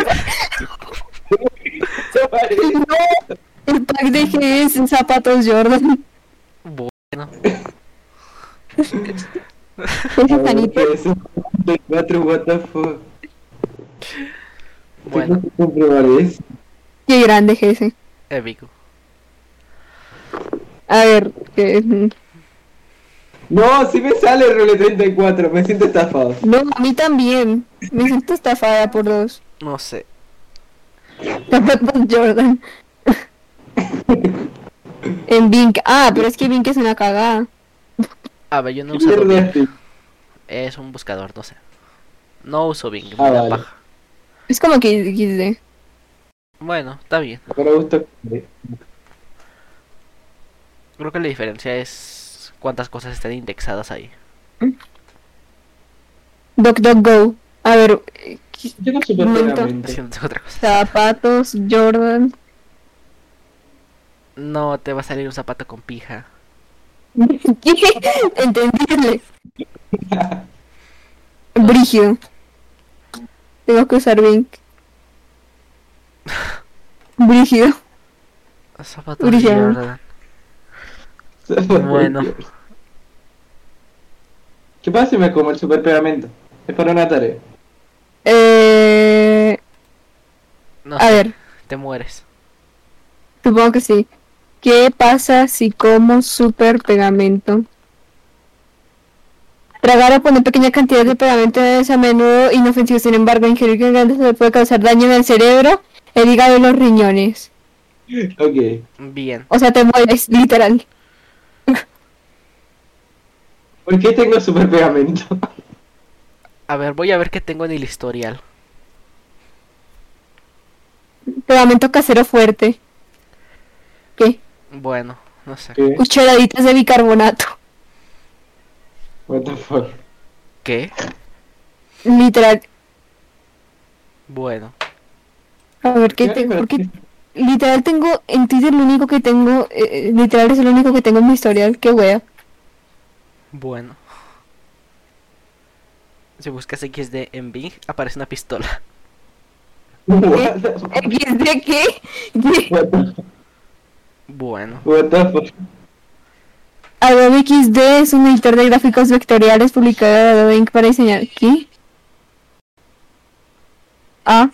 el pack de GS en zapatos Jordan.
Bueno,
Ese Juanito.
¿Qué es eso? De cuatro, what the fuck.
bueno,
comprobar eso.
Qué grande GS.
épico.
A ver, que...
No, si me sale Role 34, me siento estafado.
No, a mí también. Me siento estafada por dos.
No sé.
Jordan. en Bink. Ah, pero es que Bink es una cagada.
A ver, yo no uso Bing. Es un buscador, no sé. No uso Bing,
Ah,
me da
vale.
paja.
Es como que XD.
Bueno, está bien.
Pero gusto.
Creo que la diferencia es cuántas cosas están indexadas ahí.
DuckDuckGo. A ver, ¿qué-
Yo no supe
otra cosa.
zapatos Jordan.
No te va a salir un zapato con pija.
¿Qué? Entendible. Brígido. Tengo que usar Bink. Brígido.
Zapatos. Jordan. Bueno.
¿Qué pasa si me como el super pegamento? Es para una tarea.
Eh,
No
a ver,
te mueres.
supongo que sí. ¿Qué pasa si como super pegamento? Tragar o poner pequeña cantidad de pegamento es a menudo inofensivo, sin embargo, ingerir grandes se puede causar daño en el cerebro, el hígado y los riñones.
Ok.
Bien.
O sea, te mueres, literal.
¿Por qué tengo super pegamento?
A ver, voy a ver qué tengo en el historial.
Pegamento casero fuerte.
Bueno, no sé.
¿Qué?
Cucharaditas de bicarbonato.
What the fuck?
¿Qué?
Literal.
Bueno.
A ver, ¿qué tengo? ¿Por qué? Literal tengo, en Twitter lo único que tengo, eh, eh, literal es lo único que tengo en mi historial, qué wea.
Bueno. Si buscas XD en Bing, aparece una pistola.
¿XD qué? ¿Qué?
Bueno.
What the fuck?
Adobe XD es un editor de gráficos vectoriales publicado de Adobe Inc. para diseñar. ¿Qué? Ah,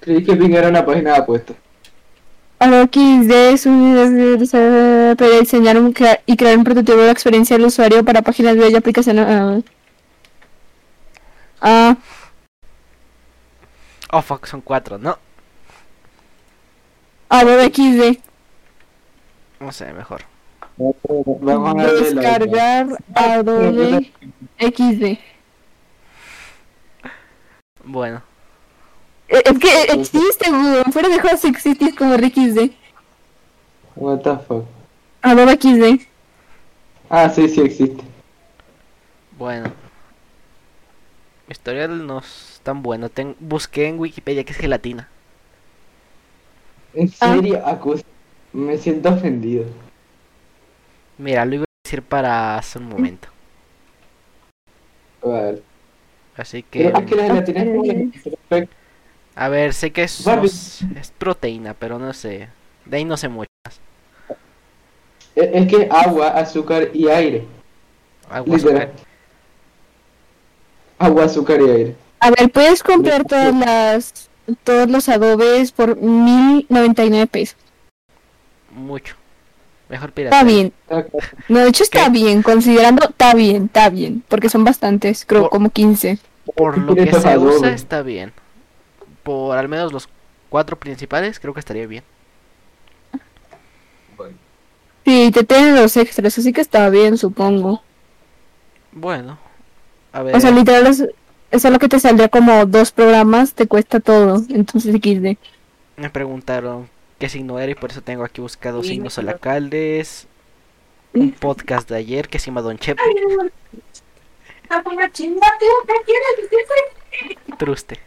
Creí que Bing era una página de apuestas.
Adobe XD es un editor para diseñar un crea- y crear un prototipo de la experiencia del usuario para páginas web y aplicaciones. ah. Ah,
Oh, fuck, son cuatro, ¿no?
Adobe XD.
No sé, mejor.
Vamos a.
Descargar Adobe XD.
Bueno.
Eh, Es que existe, weón. Fuera de juegos existe como XD.
What the fuck?
Adobe XD.
Ah, sí, sí existe.
Bueno. Mi historial no es tan bueno. Ten- busqué en Wikipedia que es gelatina.
En
Ah.
serio, acusa. Me siento ofendido.
Mira, lo iba a decir para hace un momento.
A ver.
Así que...
Pero es que la gelatina es como la perfecta.
A ver, sé que es,
Barbie.
es- es proteína, pero no sé. De ahí no sé mucho más.
Es es que agua, azúcar y aire.
Agua,
Literal.
azúcar.
Agua, azúcar y aire.
A ver, puedes comprar todas las todos los adobes por 1099 pesos.
Mucho. Mejor pirata.
Está bien. No, de hecho está bien, considerando está bien, está bien, porque son bastantes, creo
por,
como 15.
Por lo que se usa está bien. Por al menos los cuatro principales creo que estaría bien.
Sí, te tienen los extras, así que está bien, supongo.
Bueno, a ver.
O sea, literal, los, eso es lo que te saldría como dos programas, te cuesta todo. Entonces, XD.
Me preguntaron qué signo era y por eso tengo aquí buscado signos solacaldes. Un podcast de ayer que se llama Don Chepe. Truste.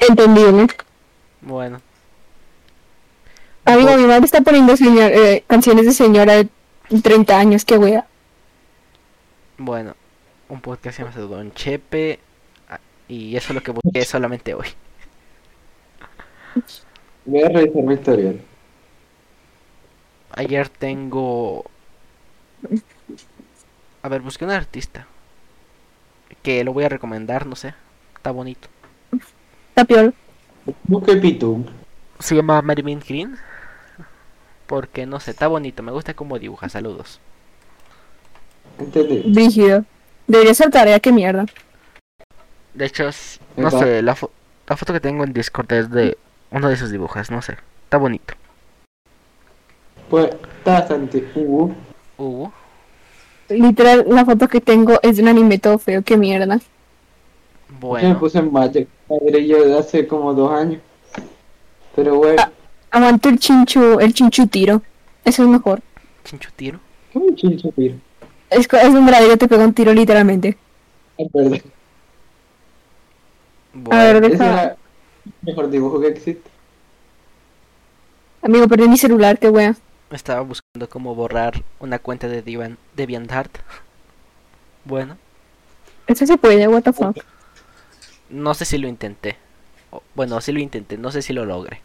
Entendible.
Bueno,
Amigo, mi madre está poniendo señor- eh, canciones de señora de 30 años, qué wea.
Bueno. Un podcast se llama Don Chepe. ah, Y eso es lo que busqué solamente hoy.
Voy a revisar mi historial.
Ayer tengo. A ver, busqué un artista. Que lo voy a recomendar, no sé. Está bonito.
Está peor.
Busque Pitu.
Se llama Marvin Green. Porque no sé, está bonito. Me gusta cómo dibuja. Saludos.
¿Entendí?
Brígido. Debería ser tarea, qué mierda.
De hecho, no
Epa.
sé, la, fo- la foto que tengo en Discord es de uno de sus dibujos. No sé, está bonito.
Pues está bastante. Uh,
Uh,
Literal, la foto que tengo es de un anime todo feo, qué mierda.
Yo me
bueno,
puse en Magic. Madre yo de hace como dos años. Pero bueno,
Ah. Aguanto el chinchu, el chinchu tiro. Eso es mejor.
chincho tiro.
¿qué me chincho, tiro?
Es, es un verdadero te pega un tiro literalmente.
Es verdad.
Bueno,
A ver, deja.
el mejor dibujo que existe.
Amigo, perdí mi celular, qué wea.
estaba buscando cómo borrar una cuenta de Deviant, DeviantArt. Bueno,
Eso se puede, what the fuck.
no sé si lo intenté. Bueno, sí lo intenté, no sé si lo logré.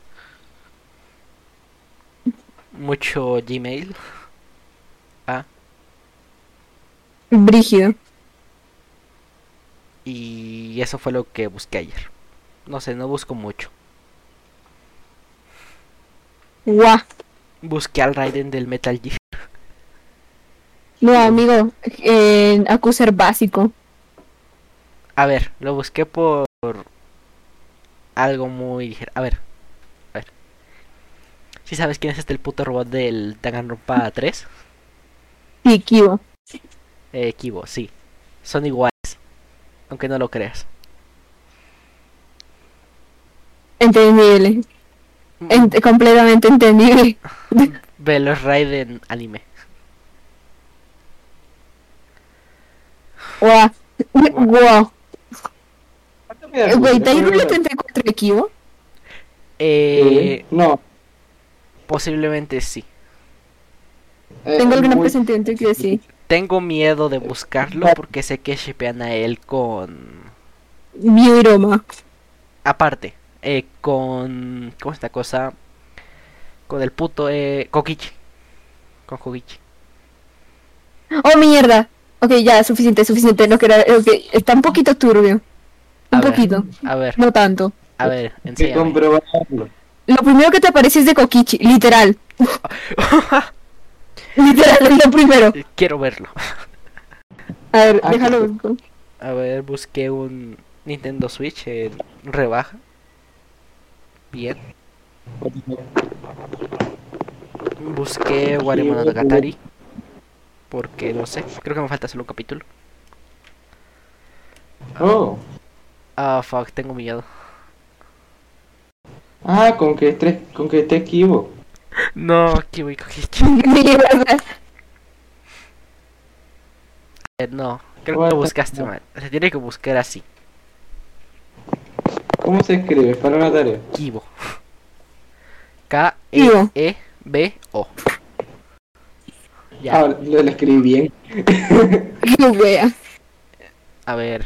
Mucho Gmail. Ah,
Brígido.
y eso fue lo que busqué ayer. No sé, no busco mucho.
Guau.
Busqué al Raiden del Metal Gear.
No, amigo, en acusar básico.
A ver, lo busqué por algo muy ligero. A ver, a ver. ¿Sí sabes quién es este el puto robot del Danganronpa 3?
Sí, Kibo.
Eh, Kibo, sí. Son iguales. Aunque no lo creas.
Entendible. Ent- completamente entendible.
Ve los Raiden anime.
Guau. Guau.
¿Cuánto me da
Eh, Güey, 34 de Kibo?
Eh,
No.
posiblemente sí.
eh,
Tengo gran
muy-
presentimiento que sí.
Tengo miedo de buscarlo porque sé que shipean a él con...
Roma.
Aparte, eh, con... ¿Cómo es esta cosa? Con el puto... Eh, Kokichi. Con Kokichi.
Oh, mierda. Ok, ya, suficiente, suficiente. No quiero. Ok, está un poquito turbio.
A
Un
ver.
poquito.
A ver,
No tanto.
a ver, enséñame.
Lo primero que te aparece es de Kokichi, literal. literal, es lo primero.
Quiero verlo.
A ver,
Ah,
déjalo.
A ver, busqué un Nintendo Switch en rebaja. Bien. Busqué Wario Monogatari. Porque no sé, creo que me falta solo un capítulo.
Oh.
Ah, fuck, tengo miedo.
Ah, con que esté, con que esté Kibo.
No, aquí voy. Eh, No, creo que lo buscaste mal. Se tiene que buscar así.
¿Cómo se escribe? Para una tarea.
Kibo.
Kibo.
K-E-E-B-O. Ya,
Ah, lo, lo escribí bien.
Wea.
a ver.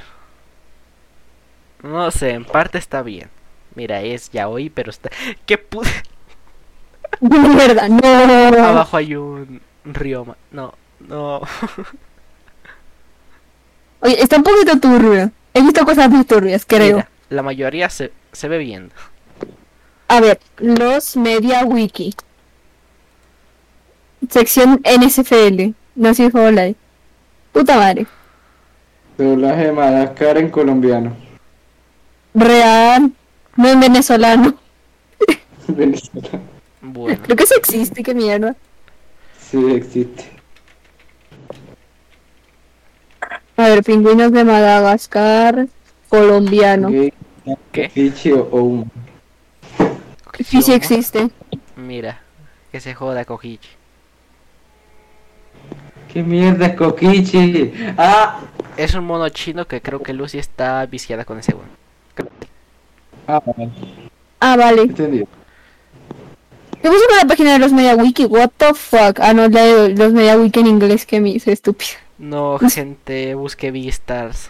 No sé, en parte está bien. Mira, es yaoi, pero está... ¿Qué pu...
Mierda, no.
Abajo hay un Ryoma. No, no.
Oye, está un poquito turbio. He visto cosas muy turbias, creo.
Mira, la mayoría se, se ve bien.
A ver, los Media Wiki. Sección NSFL. No sé si Puta madre.
Doblaje de Madagascar en colombiano.
Real. No en venezolano.
Venezuela.
Bueno,
Creo que eso existe, qué mierda.
Sí, existe.
A ver, pingüinos de Madagascar, colombiano.
Gay,
¿Qué?
Fichi o,
sí existe.
Mira, que se joda Kokichi.
¿Qué mierda es Kokichi? ¡Ah!
Es un mono chino que creo que Lucy está viciada con ese weón.
Ah, vale.
Ah, vale.
Entendido.
¿Qué pasa con la página de los MediaWiki? What the fuck? Ah, no, la de los MediaWiki en inglés que me hizo estúpido.
No, gente, busque Beastars.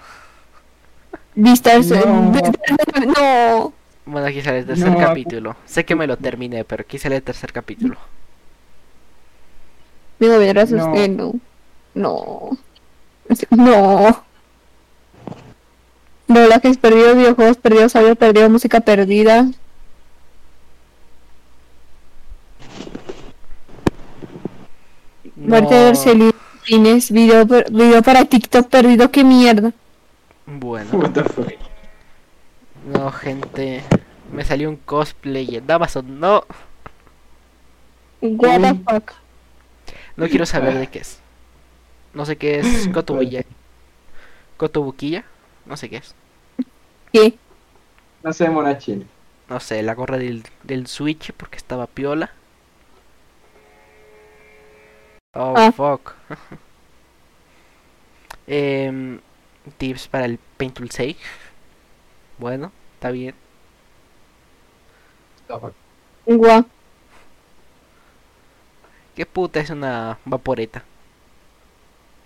Vistas. eh,
No.
No.
Bueno, aquí sale el tercer
No.
capítulo. Sé que me lo terminé, pero aquí sale el tercer capítulo.
Digo, verás
No.
usted, no. No. No. Doblajes perdidos, videojuegos perdidos, audio perdido, música perdida. Muerte de
No.
Arcelines, video, video para TikTok perdido, qué mierda.
Bueno,
What the fuck.
no, gente. Me salió un cosplay en Amazon. No,
What the fuck.
no quiero saber de qué es. No sé qué es Kotobuya. Kotobukiya. No sé qué es.
¿Qué?
No sé, monachín.
No sé, la gorra del, del Switch porque estaba piola. Oh,
Ah.
fuck. Em, tips para el Paint Tool 6. Bueno, está bien.
Guau.
¿Qué puta es una vaporeta?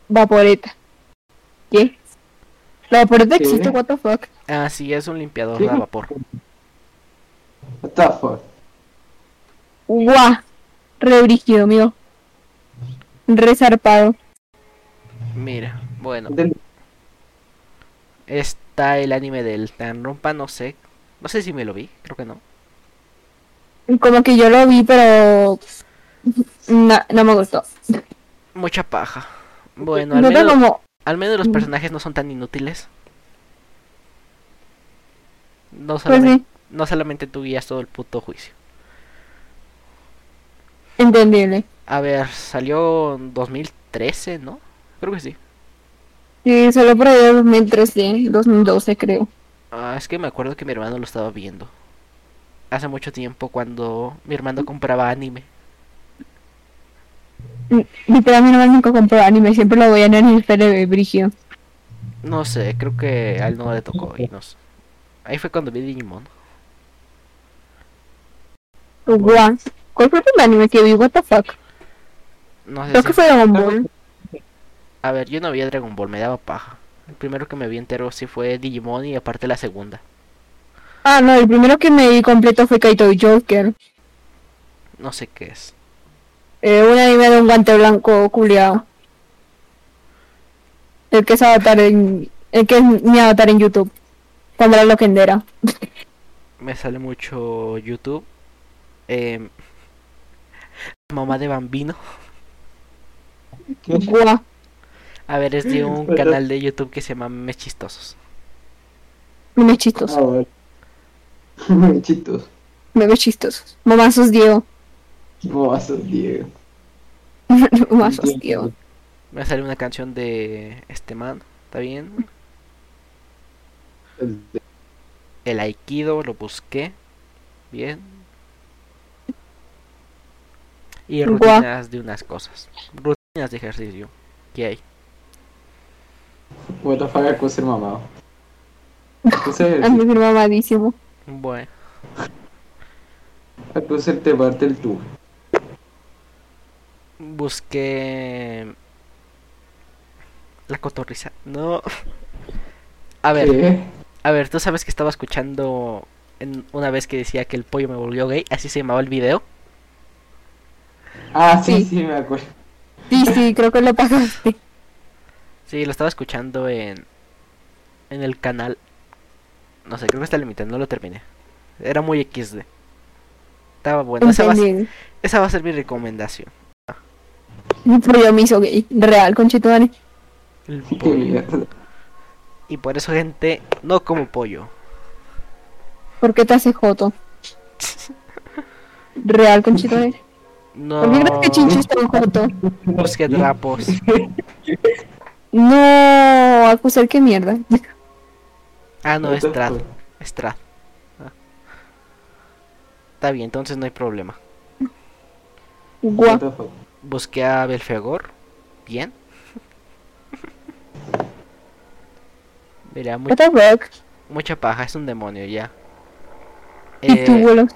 Vaporeta. ¿Qué? La vaporeta
¿Qué?
existe, what the fuck.
Ah, sí, es un limpiador
¿Qué?
de vapor.
What the fuck.
Guau. Re brígido, mío. Resarpado.
Mira, bueno, está el anime del Tanrompa, no sé. No sé si me lo vi, creo que no.
Como que yo lo vi, pero. No, no me gustó.
Mucha paja. Bueno, al
No
menos,
como.
al menos los personajes no son tan inútiles. No
Pues
solamente,
sí,
no solamente tú guías todo el puto juicio.
entendible.
A ver, salió en 2013, ¿no? Creo que sí.
Sí, solo por ahí de 2013, 2012, creo.
Ah, es que me acuerdo que mi hermano lo estaba viendo. Hace mucho tiempo cuando mi hermano compraba anime.
Mm, Literalmente no nunca compró anime, siempre lo voy a en el de Brigio.
No sé, creo que a él no le tocó y nos... Ahí fue cuando vi Digimon.
Guau. ¿Cuál fue el primer anime que vi? What the fuck?
No sé
Creo
si-
que fue Dragon Ball.
A ver, yo no vi Dragon Ball, me daba paja. El primero que me vi entero sí fue Digimon y aparte la segunda.
Ah, no, el primero que me vi completo fue Kaito Joker.
No sé qué es.
Eh, un anime de un guante blanco culiao. El que es avatar en... El que es mi avatar en YouTube. Cuando era loquendera.
Me sale mucho YouTube. Em, mamá de Bambino.
¿Qué?
A ver, es de un
Pero-
canal de YouTube que se llama Memes Chistosos.
Memes chistosos.
Ah, vale. Muy chistoso.
Memes chistosos. Momazos Diego.
A Diego.
Momazos. Diego.
Me sale una canción de este man. ¿Está bien?
El de-
El Aikido lo busqué. Bien. Y rutinas de unas cosas. Rutinas de ejercicio. ¿Qué hay?
What the fuck, que ser mamado. Entonces,
A mí me mamadísimo.
Bueno.
que hacerte parte el tubo.
Busqué. La cotorriza. No. A ver,
¿Qué?
a ver, tú sabes que estaba escuchando en una vez que decía que el pollo me volvió gay, así se llamaba el video.
Ah, sí,
Sí.
sí, me acuerdo.
Sí, sí, creo que lo pagaste.
Sí, lo estaba escuchando en en el canal. No sé, creo que está limitado, no lo terminé. Era muy XD. Estaba bueno, esa va, esa va a ser mi recomendación.
Yo me hizo gay. Real, conchetumare.
El pollo. Y por eso, gente, no como pollo.
¿Por qué te hace joto? Real con chitones.
No.
¿Por qué crees que Chincho está en corto?
Busqué trapos.
No, acusar qué mierda.
Ah, no,
What
es Trad.
fuck?
Es Trad. Ah. Está bien, entonces no hay problema.
The fuck?
Busqué a Belfegor. Bien. Mira, mu-
What the fuck.
mucha paja, es un demonio ya.
Y
Eh,
túbulos.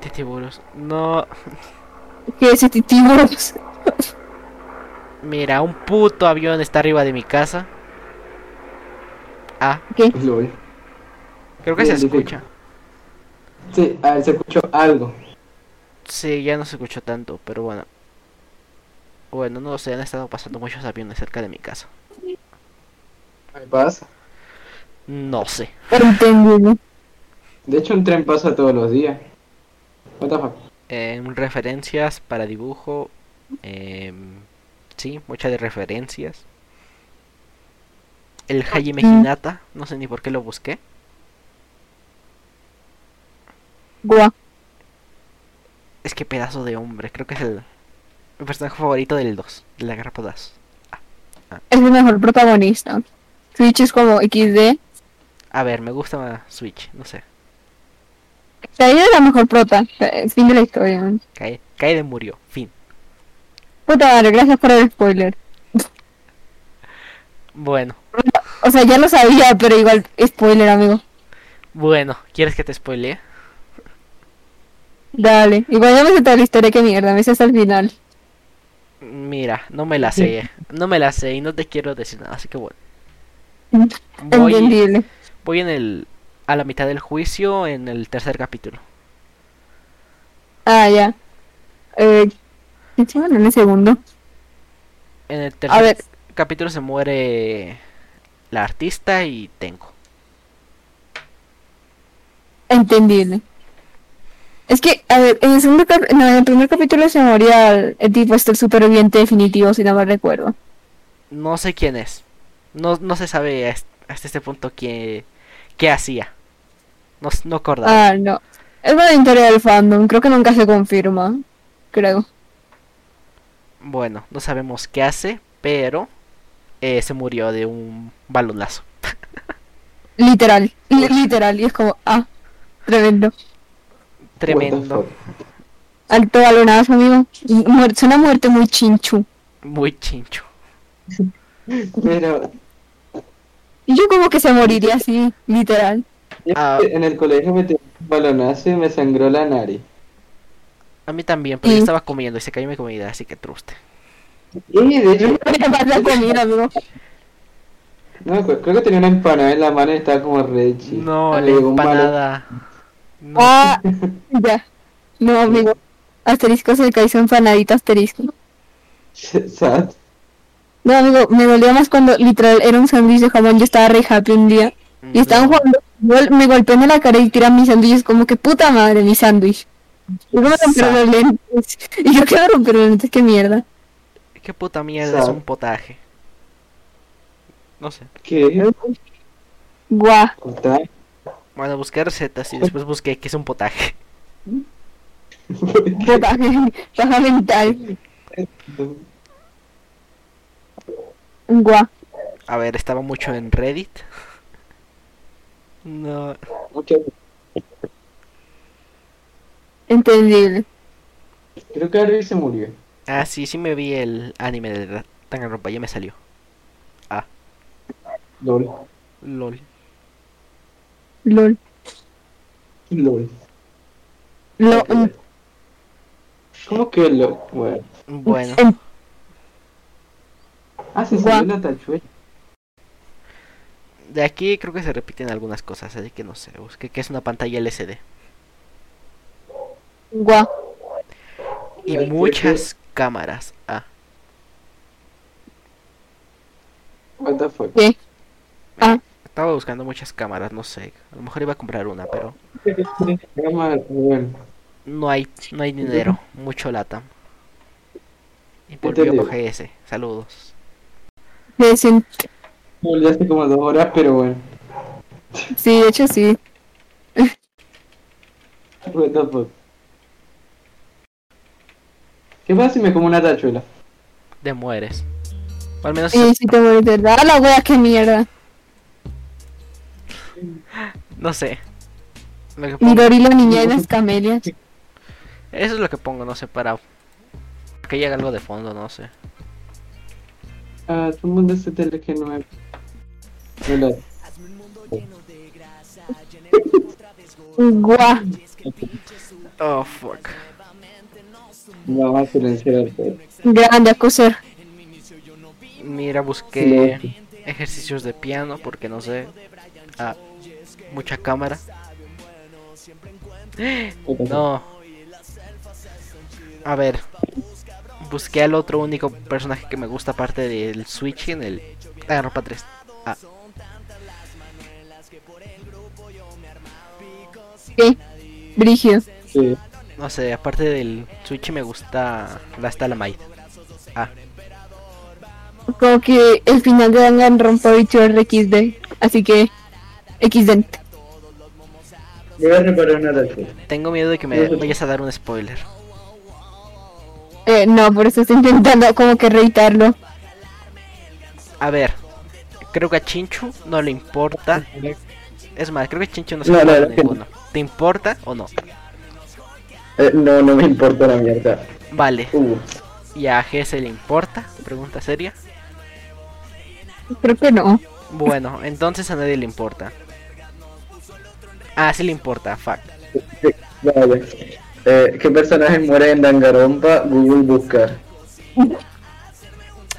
Titiburos. No,
¿Qué es este túbulos?
mira, un puto avión está arriba de mi casa. Ah,
¿Qué?
Creo que se
Bien,
escucha.
Sí, a ver, se escuchó algo.
Sí, ya no se escuchó tanto, pero bueno. Bueno, no lo sé, han estado pasando muchos aviones cerca de mi casa.
¿Qué pasa?
No sé.
De hecho, un tren pasa todos los días. What the fuck?
En referencias para dibujo. em, sí, muchas de referencias. El Hajime Hinata, no sé ni por qué lo busqué.
Guau.
Es que pedazo de hombre, creo que es el, mi personaje favorito del 2, de la Guerra Podas.
Es el mejor protagonista. Switch es como XD.
A ver, me gusta Switch, no sé.
Kaede es la mejor prota. Eh, Fin de la historia.
Kae- Kaede murió, fin.
Puta madre, gracias por el spoiler.
Bueno,
O sea, ya lo sabía, pero igual, spoiler, amigo.
bueno, ¿quieres que te spoilee?
Dale. Igual ya me sé toda la historia, qué mierda, me sé hasta el final.
Mira, no me la sé, no me la sé y no te quiero decir nada, así que bueno. Voy,
Entendible.
voy en el, a la mitad del juicio en el tercer capítulo.
Ah, ya. Eh, ¿qué se llama en el segundo?
En el
A
tercer
ver.
capítulo se muere la artista y Tenko.
Entendible. Es que, a ver, en el segundo cap- no, en el primer capítulo se moría el, el tipo este el superviviente definitivo, si no me recuerdo.
No sé quién es. No, no se sabe hasta hasta este punto qué, qué hacía. No, no acordaba.
Ah, no. Es una historia del fandom, creo que nunca se confirma. Creo.
Bueno, no sabemos qué hace, pero eh, se murió de un balonazo.
Literal, li- literal, y es como, ah, tremendo.
Tremendo?
Alto balonazo, amigo. Es una muerte muy chinchu.
muy chincho.
Pero
Y yo como que se moriría así, literal.
Ah.
en el colegio me tiré un balonazo y me sangró la nariz.
A mí también, pero yo
Mm.
estaba comiendo y se cayó mi comida, así que truste.
Y de hecho,
¿Qué pasa comida, amigo?
no me creo que tenía una empanada en la mano y estaba como re chido.
No,
Me
la empanada. No,
Ah, ya. No, amigo. Asterisco se cayó su empanadita asterisco.
¿Sabes?
No, amigo, me dolía más cuando literal era un sándwich de jamón. Yo estaba re happy un día. Y estaban jugando. Gol, Me golpean en la cara y tiran mis sándwiches. Como que puta madre, mi sándwich. Y luego me rompieron los lentes. Y yo quiero romper los lentes, qué mierda.
¿Qué puta mierda es un potaje? No sé.
¿Qué?
Guau.
Bueno, busqué recetas y después busqué qué es un potaje.
Potaje, paja mental. Guau.
A ver, estaba mucho en Reddit. No,
Muchas-
Entendible.
Creo que Harvey se murió.
Ah, sí, sí me vi el anime de Danganronpa, ya me salió.
LOL.
LOL.
LOL.
LOL.
Lo,
¿Cómo que LOL? Bueno.
Bueno,
en-
Ah, se salió la tachuela.
De aquí creo que se repiten algunas cosas, así que no sé, busqué que es una pantalla LCD.
guau.
Y muchas cámaras. Ah,
What the fuck.
¿Qué? Ah,
estaba buscando muchas cámaras, no sé. A lo mejor iba a comprar una, pero no hay, no hay dinero. Mucho latam. Y volvió
Entendido.
GS. Saludos.
Me volví hace como dos horas, pero bueno.
Sí, de hecho sí.
What the fuck. ¿Qué pasa si me como una tachuela?
Te mueres. O al menos
Sí, sí te mueres, de ¿verdad? A la wea, qué mierda.
no sé.
Midori la niña de las camelias.
Eso es lo que pongo, no sé, para que llegue algo de fondo, no sé.
Ah, todo el mundo se tele que no
Guau.
Oh, fuck.
Vamos a silenciar el
Grande a coser.
Mira, busqué ejercicios de piano porque no sé. Ah, mucha cámara. No. A ver. Busqué al otro único personaje que me gusta aparte del Switch en el. Ah, ropa 3. Ah,
Brigio.
Sí.
no sé, aparte del Switch me gusta la Stalamite. Ah,
Como que el final de Danganronpa y XD. Así que. XD.
Voy a reparar una
tengo miedo de que me vayas a dar un spoiler.
Eh, no, por eso estoy intentando como que reitarlo.
A ver, creo que a Chinchu no le importa. Es más, creo que Chinchu no se
No,
importa
no, no.
ninguno. ¿Te importa o no?
Eh, no, no me importa la mierda.
Vale.
Uh,
¿Y a GS le importa? Pregunta seria.
Creo que no.
Bueno, entonces a nadie le importa. Ah, sí le importa, fuck.
vale. Eh, ¿Qué personaje muere en Dangarompa? Google buscar.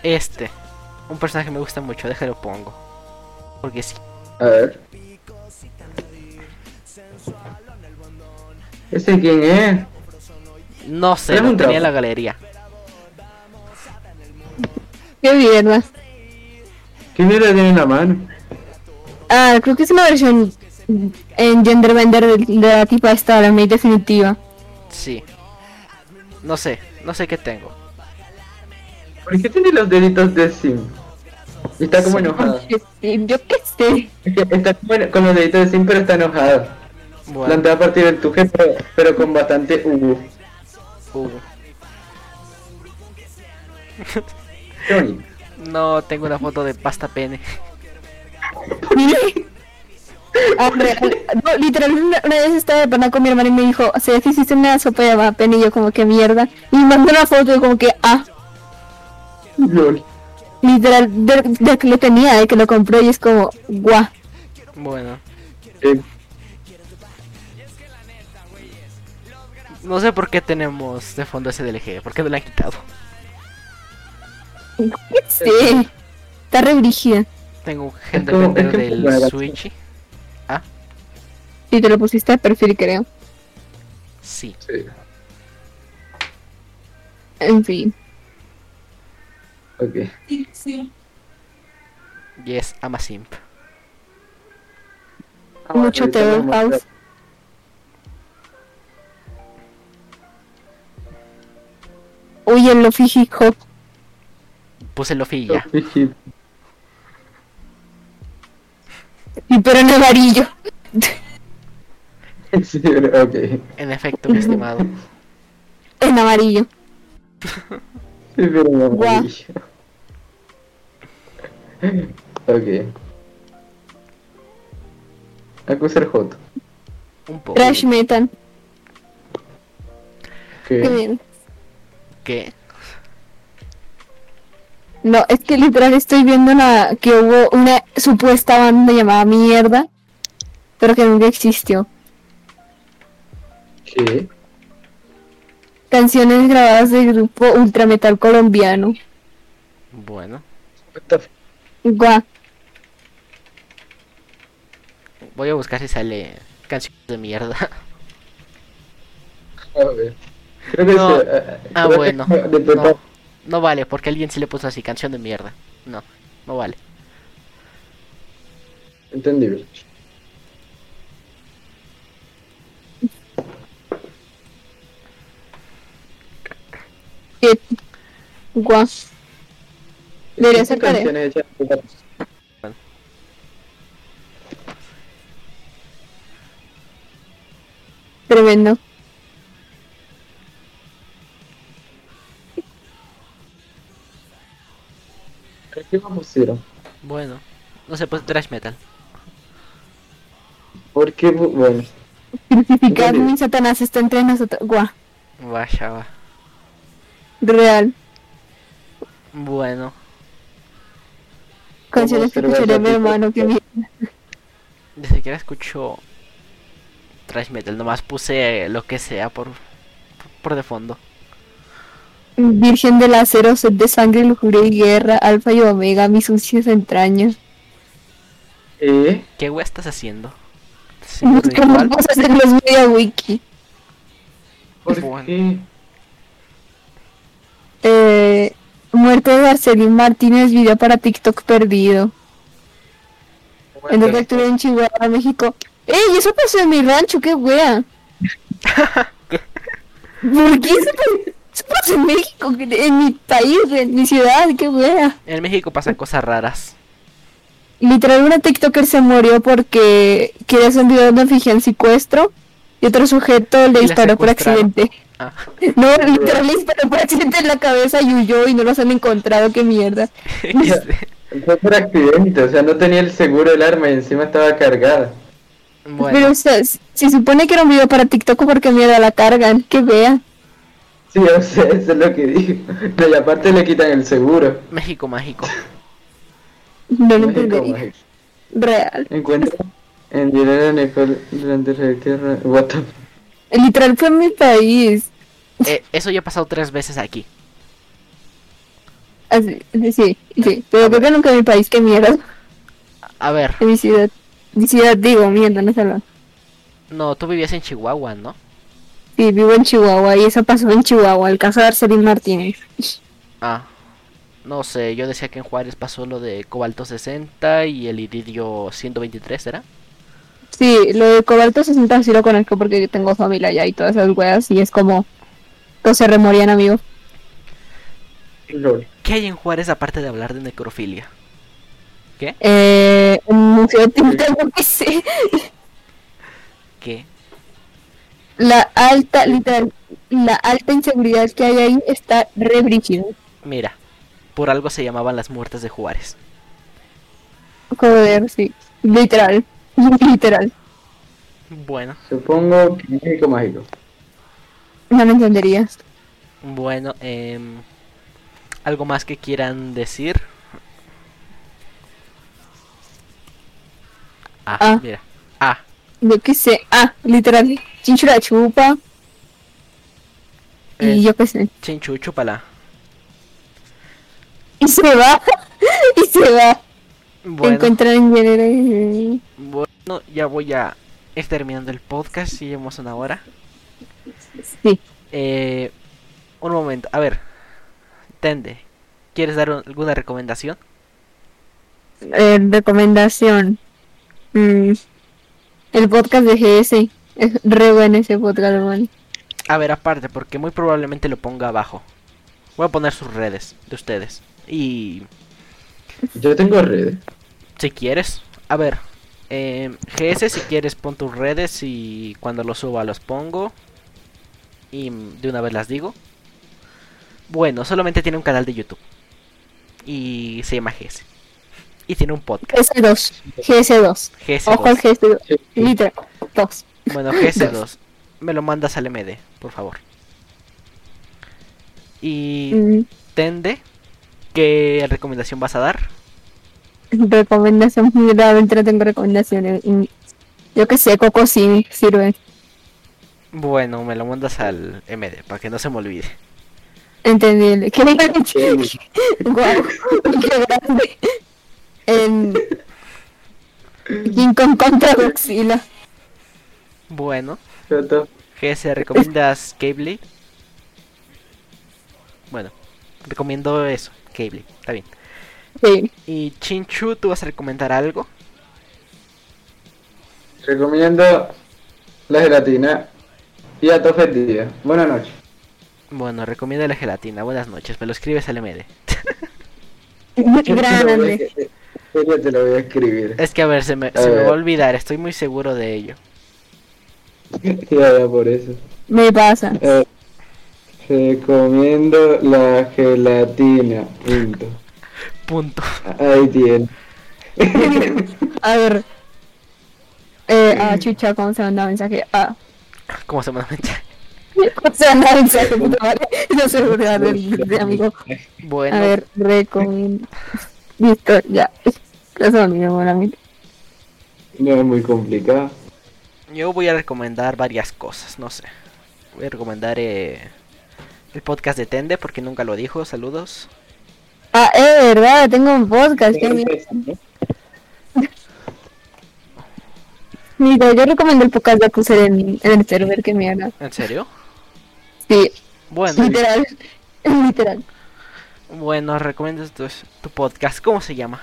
Este. Un personaje que me gusta mucho, déjalo pongo. Porque sí.
A ver. ¿Ese quién es?
No sé, lo tenía en la galería.
Qué mierda.
¿Qué mierda tiene en la mano?
Ah, creo que es una versión en Genderbender de, de la tipa esta, la maid definitiva.
Sí. No sé, no sé qué tengo.
¿Por qué tiene los deditos de Sim? Y está como enojado.
Sí, Yo qué sé.
Está con los deditos de Sim, pero está enojado.
Bueno,
Plantea a partir del tuje, pero, pero con bastante bonito.
no tengo una foto de pasta pene.
Real. No, literal, una, vez estaba de pana con mi hermana y me dijo, o sea, que hiciste una sopa de pene y yo como que mierda. Y me mandó una foto y como que, ah,
Lol.
literal, de, de que lo tenía, de que lo compró y es como, guau.
Bueno,
Eh,
no sé por qué tenemos de fondo ese DLG, ¿por qué no lo han quitado?
¿Qué sé? Está re brígida.
Tengo
que
del Switch.
Y te lo pusiste a perfil, creo.
Sí.
sí.
En fin.
Ok.
Yes, I'm a simp.
Mucho
ahorita
Terror
vamos a-
House. Uy, el Hop.
Puse lo ya.
Y pero en amarillo.
Sí, ok.
En efecto, mi estimado.
En amarillo.
Sí, pero en amarillo. Ok. Acusar J.
Un poco.
Trash metal. Qué
Que
bien.
¿Qué?
No, es que literal estoy viendo la, que hubo una supuesta banda llamada Mierda, pero que nunca existió.
¿Qué?
Canciones grabadas del grupo ultra metal colombiano.
Bueno,
Guau.
voy a buscar si sale canciones de mierda.
A ver. Creo que
No.
eh,
Ah,
creo que
bueno.
de
No, no vale, porque alguien sí le puso así, canción de mierda. No, no vale.
Entendible.
qué- Guau. Debería ser tarea. Tremendo.
¿Qué más pusieron?
Bueno, no sé, pues trash metal.
¿Por qué? pu- Bueno,
Crucificado y Satanás está entre nosotros. Guau,
Vaya, va.
real.
Bueno,
Canciones que escucharé mi hermano que mi...
ni siquiera escucho trash metal, nomás puse lo que sea por, por de fondo.
Virgen del acero, sed de sangre, lujuria y guerra, alfa y omega, mis sucias entrañas.
¿eh?
¿Qué wea estás haciendo? ¿Estás haciendo
¿Cómo vamos a hacer los media wiki?
¿Por
Bueno.
qué?
Eh, muerte de Arcelín Martínez, video para TikTok perdido. En
Bueno,
detective en Chihuahua, México. ¡Ey! Eso pasó en mi rancho, qué wea. ¿Por qué pa- eso pasó en México? En mi país, en mi ciudad, qué wea.
En México pasan cosas raras.
Literal, una TikToker se murió porque quería hacer un video donde fingían secuestro y otro sujeto le
¿Y la
disparó por accidente.
Ah,
No, literal le disparó por accidente en la cabeza y huyó y no los han encontrado, qué mierda.
Fue por accidente, o sea, no tenía el seguro del arma y encima estaba cargada.
bueno,
Pero o sea, se supone que era un video para TikTok porque mierda la cargan, que vea.
Sí, o sea, eso es lo que digo. No, y aparte le quitan el seguro.
México mágico.
No lo entendería. Real.
Encuentra en Dilera Nicole durante la tierra. What the
Literal fue en mi país.
Eh, eso ya ha pasado tres veces aquí.
Así, sí, sí. Pero creo que nunca en mi país, qué mierda.
A ver,
En mi ciudad. Mi ciudad digo, mierda, no sé
no, tú vivías en Chihuahua, ¿no?
Sí, vivo en Chihuahua y eso pasó en Chihuahua, el caso de Arcelín Martínez.
Ah, no sé, yo decía que en Juárez pasó lo de cobalto 60 y el iridio 123, ¿era?
Sí, lo de Cobalto 60 sí lo conozco porque yo tengo familia allá y todas esas weas y es como... Todos se remorían, amigos.
¿Qué hay en Juárez aparte de hablar de necrofilia? ¿Qué?
Eh, un museo de qué sé.
¿Qué?
La alta, literal, la alta inseguridad que hay ahí está re brígida.
Mira, por algo se llamaban las muertes de Juárez.
Joder, sí. Literal. Literal.
Bueno,
Supongo que México mágico.
No lo entenderías.
bueno, em, ¿algo más que quieran decir? Ah,
Ah.
mira. Ah,
Yo qué sé. Ah, literal. Chinchura chupa. Y
Eh.
yo qué sé.
chinchu, chúpala.
Y se va. y se va.
Bueno,
Encuentran en general.
bueno, ya voy a ir terminando el podcast, si llevamos una hora.
Sí.
Eh, un momento, a ver, Tende, ¿quieres dar un- alguna recomendación?
Eh, recomendación. Mm, el podcast de GS. Es re bueno ese podcast, man.
A ver, aparte, porque muy probablemente lo ponga abajo. Voy a poner sus redes de ustedes. Y
Yo tengo redes.
si quieres, a ver, eh, GS, si quieres pon tus redes y cuando los suba los pongo. Y de una vez las digo. Bueno, solamente tiene un canal de YouTube. Y se llama GS. Y tiene un podcast.
GS2. GS2. Ojo al
GS2.
GS2.
Sí.
Literal. Dos.
Bueno, GS2. Me lo mandas al MD, por favor. Y
Mm,
Tende, ¿qué recomendación vas a dar?
recomendación. Realmente no tengo recomendaciones. Yo que sé, Coco sí sirve.
Bueno, me lo mandas al MD para que no se me olvide.
Entendible. ¿Qué Guau, qué grande. En King Kong contra Godzilla.
Bueno,
Foto.
GS, ¿recomiendas Cable? Bueno, recomiendo eso, Cable, está bien.
Sí.
Y Chinchu, ¿tú vas a recomendar algo?
Recomiendo la gelatina y a Díaz. Buenas noches.
Bueno, recomiendo la gelatina. Buenas noches, me lo escribes al MD.
Grande.
Yo te lo voy a escribir.
Es que a ver, se me,
A
se me va a olvidar, estoy muy seguro de ello.
Ya, ya, por eso.
Me pasa.
Eh, recomiendo la gelatina. Punto.
Punto.
Ahí tiene.
A ver. Eh, ah, chucha, ¿cómo se manda mensaje? Ah,
¿Cómo se manda mensaje?
¿cómo se manda mensaje? Puta madre. No sé del de amigo.
Bueno,
A ver, recomiendo. Listo, ya.
No es muy complicado.
yo voy a recomendar varias cosas, no sé. Voy a recomendar eh, el podcast de Tende porque nunca lo dijo. Saludos.
Ah, es verdad, tengo un podcast. qué. Mira, yo recomiendo el podcast de Acuser en, en el server, que mierda.
¿En serio?
Sí,
Bueno,
literal. literal.
bueno, recomiendo tu, tu podcast. ¿Cómo se llama?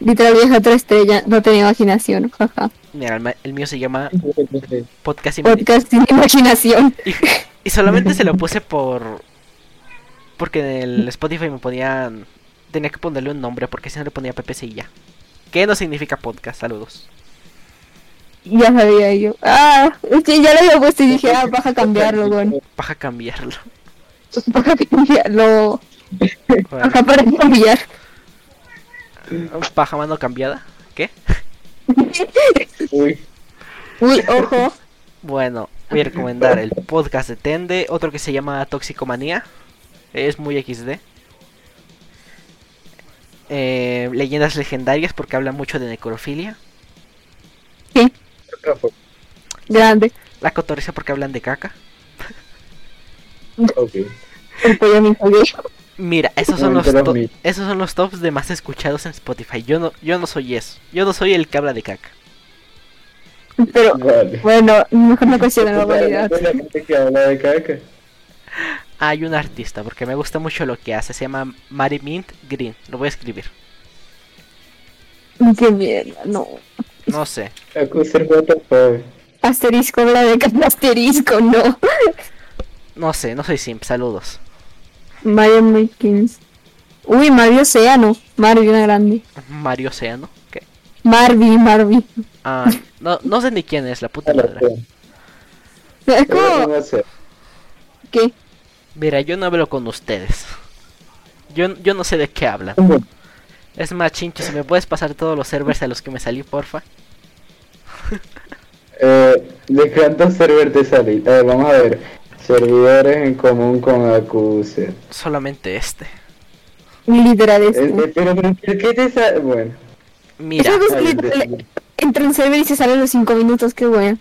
Literal vieja otra estrella, no tenía imaginación, jaja.
Mira, el, mío se llama Podcast y,
Podcast sin imaginación.
y, y solamente se lo puse por porque en el Spotify me ponían tenía que ponerle un nombre porque si no le ponía PPC y ya. ¿Qué no significa podcast? Saludos.
Ya sabía yo. Ah, es que ya lo había puesto y dije, ah, baja a cambiarlo, weón.
Baja cambiarlo.
Baja a cambiarlo.
Bueno,
Baja para cambiar.
Paja mano cambiada. ¿Qué?
Uy,
Uy, ojo.
Bueno, voy a recomendar el podcast de Tende, otro que se llama Toxicomanía. Es muy XD. Eh, leyendas legendarias porque habla mucho de necrofilia.
Sí, grande.
La cotorriza porque hablan de caca.
ok.
El pollo mi pollo.
Mira, esos son los esos son los tops de más escuchados en Spotify. Yo no yo no soy eso. Yo no soy el que habla de caca.
Pero,
Vale.
bueno, mejor no cuestiono la validad.
La gente que habla de caca.
Hay un artista porque me gusta mucho lo que hace. Se llama Mary Mint Green. Lo voy a escribir.
Qué mierda, no.
No sé.
Fuck.
Asterisco, la de asterisco, no.
No sé, no soy simp. Saludos.
Mario Mikins. Uy, Mario Océano. Una grande.
Mario Océano. ¿Qué?
Marvin, Marvin.
Ah, no, no sé ni quién es, la puta madre.
Es como que
Mira, yo no hablo con ustedes. Yo, yo no sé de qué hablan. Es más, Chincho, si me puedes pasar todos los servers a los que me salí, porfa.
Eh, ¿De cuántos servers te salí? A ver, vamos a ver. Servidores en común con Acuse.
Solamente este.
literal es.
Eh, eh, pero, pero, ¿por qué te sale? Bueno.
Mira,
Eso es
Ay,
literal.
de-
Entra un server y se sale a los 5 minutos, qué bueno.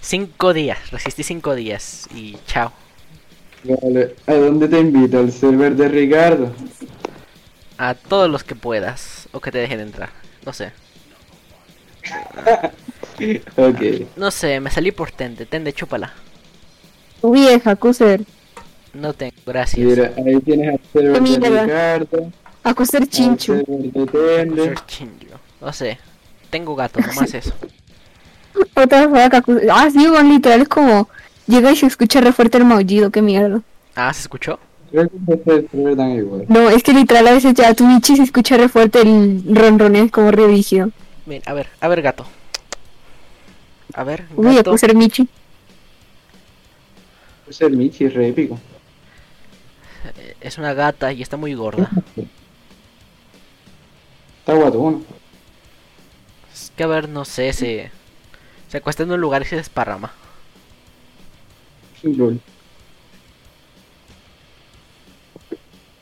cinco días. Resistí cinco días. Y chao.
Vale. ¿A dónde te invito? ¿Al server de Ricardo?
A todos los que puedas. O que te dejen entrar. No sé.
Ok.
No sé, me salí por Tende. Tende, chúpala.
Tu vieja, Cuser.
No tengo, gracias.
Mira, ahí tienes al server de. Ricardo.
A Cuser Chinchu.
No sé. Tengo gato, nomás eso.
Otra vez a Cuser. Ah, sí, bueno, literal es como. Llega y se escucha re fuerte el maullido, qué mierda.
Ah, ¿se escuchó?
No, es que literal a veces ya tu Michi se escucha re fuerte el ronroneo, es como re rígido.
Mira, a ver, a ver, gato. A ver,
Uy, a
gato.
Cuser Michi.
Es el Michi, es re épico.
Es una gata y está muy gorda.
Está guatón.
Es que a ver, no sé, se. Se acuesta en un lugar y se desparrama.
Lol.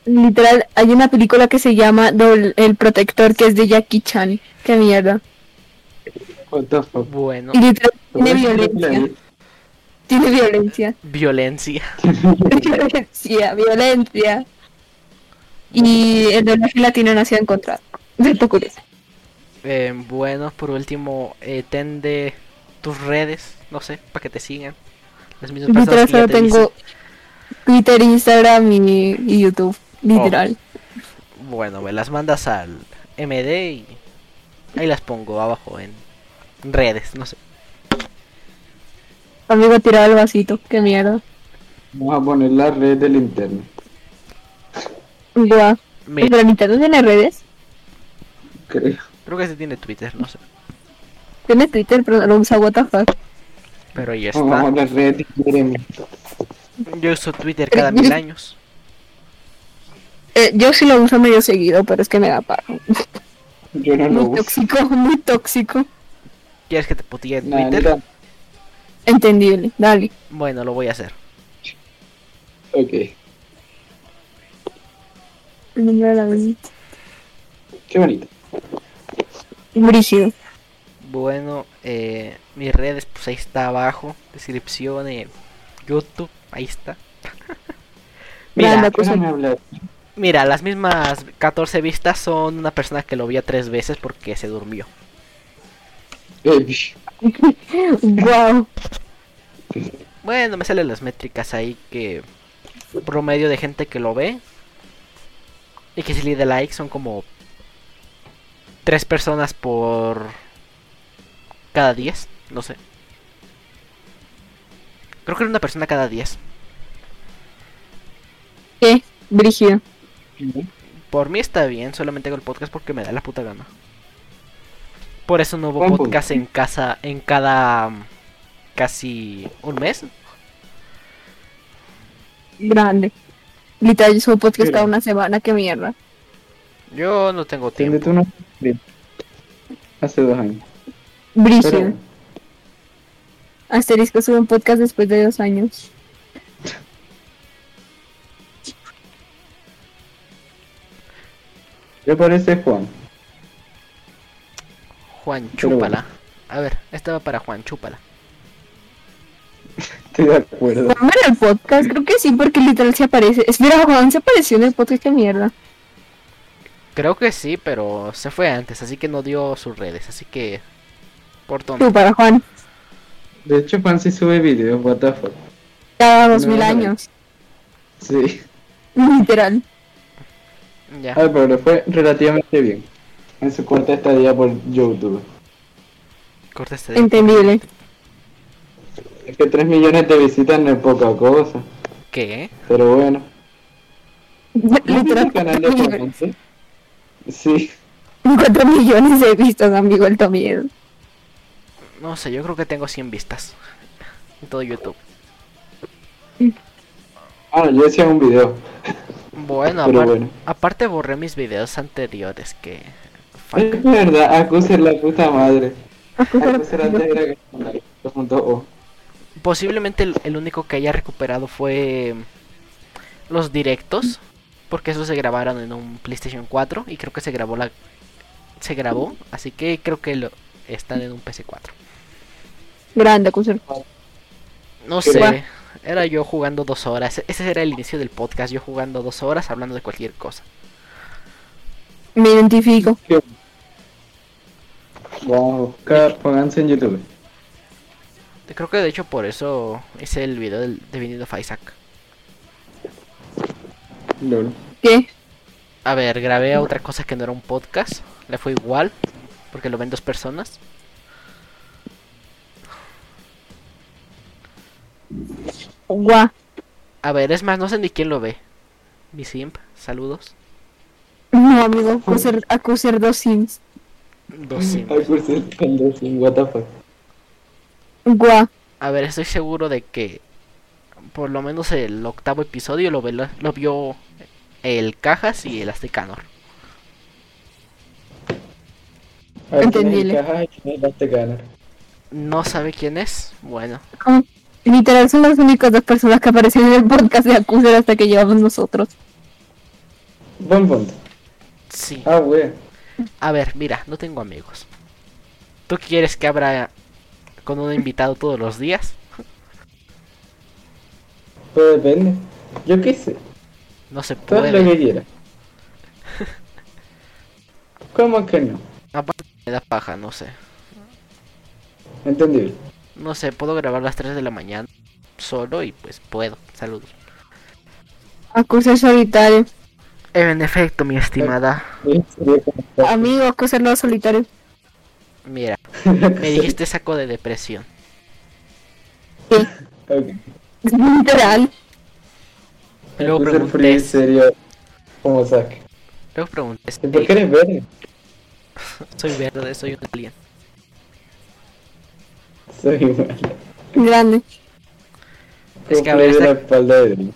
Literal, hay una película que se llama Dol- El Protector, que es de Jackie Chan. Qué mierda.
What the fuck.
Bueno,
Y literal tiene
¿Cómo es que
violencia. Tiene violencia.
violencia.
violencia, violencia. Y el doblaje latino nació en contra. Dato curioso.
Eh, bueno, por último, eh, tende tus redes, no sé, para que te sigan. Las mismas personas
Literal
que ya
solo
te dicen.
tengo Twitter, Instagram y, y YouTube. Literal.
Bueno, me las mandas al MD y ahí las pongo abajo en redes, no sé.
Amigo tirado al vasito. Qué mierda.
Vamos a poner la red del internet.
Guau.
Mira,
Pero Nintendo tiene redes.
Creo.
creo que se tiene Twitter, no sé.
Tiene Twitter, pero no lo usa what the fuck.
Pero ya
Vamos a
está.
la red.
Yo uso Twitter cada mil años.
Eh, yo sí lo uso medio seguido, pero es que me da paro.
Yo no lo
Muy
uso.
tóxico, muy tóxico.
¿Quieres que te putee en Twitter?
Entendible, dale.
Bueno, lo voy a hacer.
Ok.
El nombre de la.
Qué bonito.
Brígido.
Bueno, eh, mis redes, pues ahí está abajo. Descripción, eh, YouTube, ahí está. mira,
Grande,
¿Qué no
acusa-
me hablas?
mira, las mismas 14 vistas son una persona que lo vio tres veces porque se durmió.
Eh.
Wow.
Bueno, me salen las métricas ahí que promedio de gente que lo ve y que si le da like son como tres personas por cada 10, no sé. Creo que era una persona cada 10.
¿Qué? Brígido.
Por mí está bien, solamente hago el podcast porque me da la puta gana. Por eso no hubo podcast en casa en cada casi un mes.
Grande. Literal, yo subo podcast cada una semana, qué mierda.
Yo no tengo tiempo.
tú no. Hace dos años.
Brígido.
Pero,
Asterisco sube un podcast después de dos años.
¿qué parece Juan?
Juan, chúpala. A ver, esta va para Juan, chúpala.
Estoy de acuerdo.
Juan el podcast, creo que sí, porque literal se aparece. Espera, Juan se apareció en el podcast, qué mierda.
Creo que sí, pero se fue antes, así que no dio sus redes, así que por tonto.
Tú para Juan.
De hecho, Juan sí sube videos, what the fuck.
Cada dos
No,
mil años.
Sí.
Literal.
Ya.
Ah, pero le fue relativamente bien. En su corta estadía por YouTube.
Corta este de-
Entendible.
Es que 3 millones de visitas no es poca cosa.
¿Qué?
Pero bueno. ¿No viste
Literal.
canal de sí? Sí.
4 millones de vistas, amigo, el miedo.
No sé, yo creo que tengo 100 vistas en todo YouTube.
Ah, yo decía un video.
Bueno,
Pero
apar-
bueno.
aparte borré mis videos anteriores que... fuck.
Es verdad, Acuser la puta madre. Acuser que- 2.0.
Posiblemente el, el único que haya recuperado fue los directos, porque esos se grabaron en un PlayStation 4 y creo que se grabó la se grabó, así que creo que lo, están en un PC4.
Grande, Acusar.
No sé, era yo jugando dos horas, ese era el inicio del podcast, yo jugando dos horas hablando de cualquier cosa.
Me identifico.
Vamos a buscar, pónganse en YouTube.
Creo que de hecho por eso hice el video del, de Binding of Isaac.
Lol.
¿Qué?
A ver, grabé otra cosa que no era un podcast, le fue igual, porque lo ven dos personas.
Guau.
A ver, es más, no sé ni quién lo ve. Mi simp, saludos.
No, amigo, Acusar, Acusar dos sims.
Dos simp.
Acuser con dos sin what the fuck.
A ver, estoy seguro de que por lo menos el octavo episodio lo, ve- lo vio el Cajas y el Aztecanor.
A ver, ¿quién es el
Entendible.
No sabe quién es. Bueno,
Como- Literal son las únicas dos personas que aparecen en el podcast de Acusar hasta que llevamos nosotros.
Buen punto.
sí.
Ah, wey.
A ver, mira, no tengo amigos. ¿Tú quieres que abra con un invitado todos los días?
Todo depende. Yo qué sé.
No se
Todo lo
puede.
que quiera. ¿Cómo que no?
Aparte me da paja, no sé.
Entendible.
No sé, puedo grabar a las 3 de la mañana solo y pues puedo. Saludos.
Acusar solitario.
En efecto, mi estimada.
Sí,
Amigo, Acusar no solitario.
Mira, me dijiste saco de depresión.
Ok.
Literal.
Luego pregunté,
serio como saque.
luego pregunté,
¿Y por qué eres verde?
soy verde, soy un alien.
Soy igual.
Grande.
Es que a ver,
de la
esta
espalda de Drake.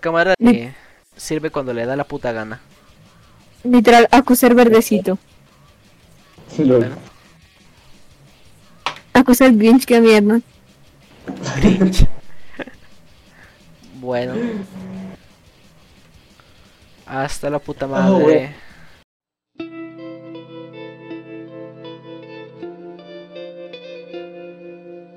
cámara de sirve cuando le da la puta gana.
Literal, acusar verdecito.
Bueno,
Acusar Grinch, que mierda.
Grinch. bueno. Hasta la puta madre.
bueno.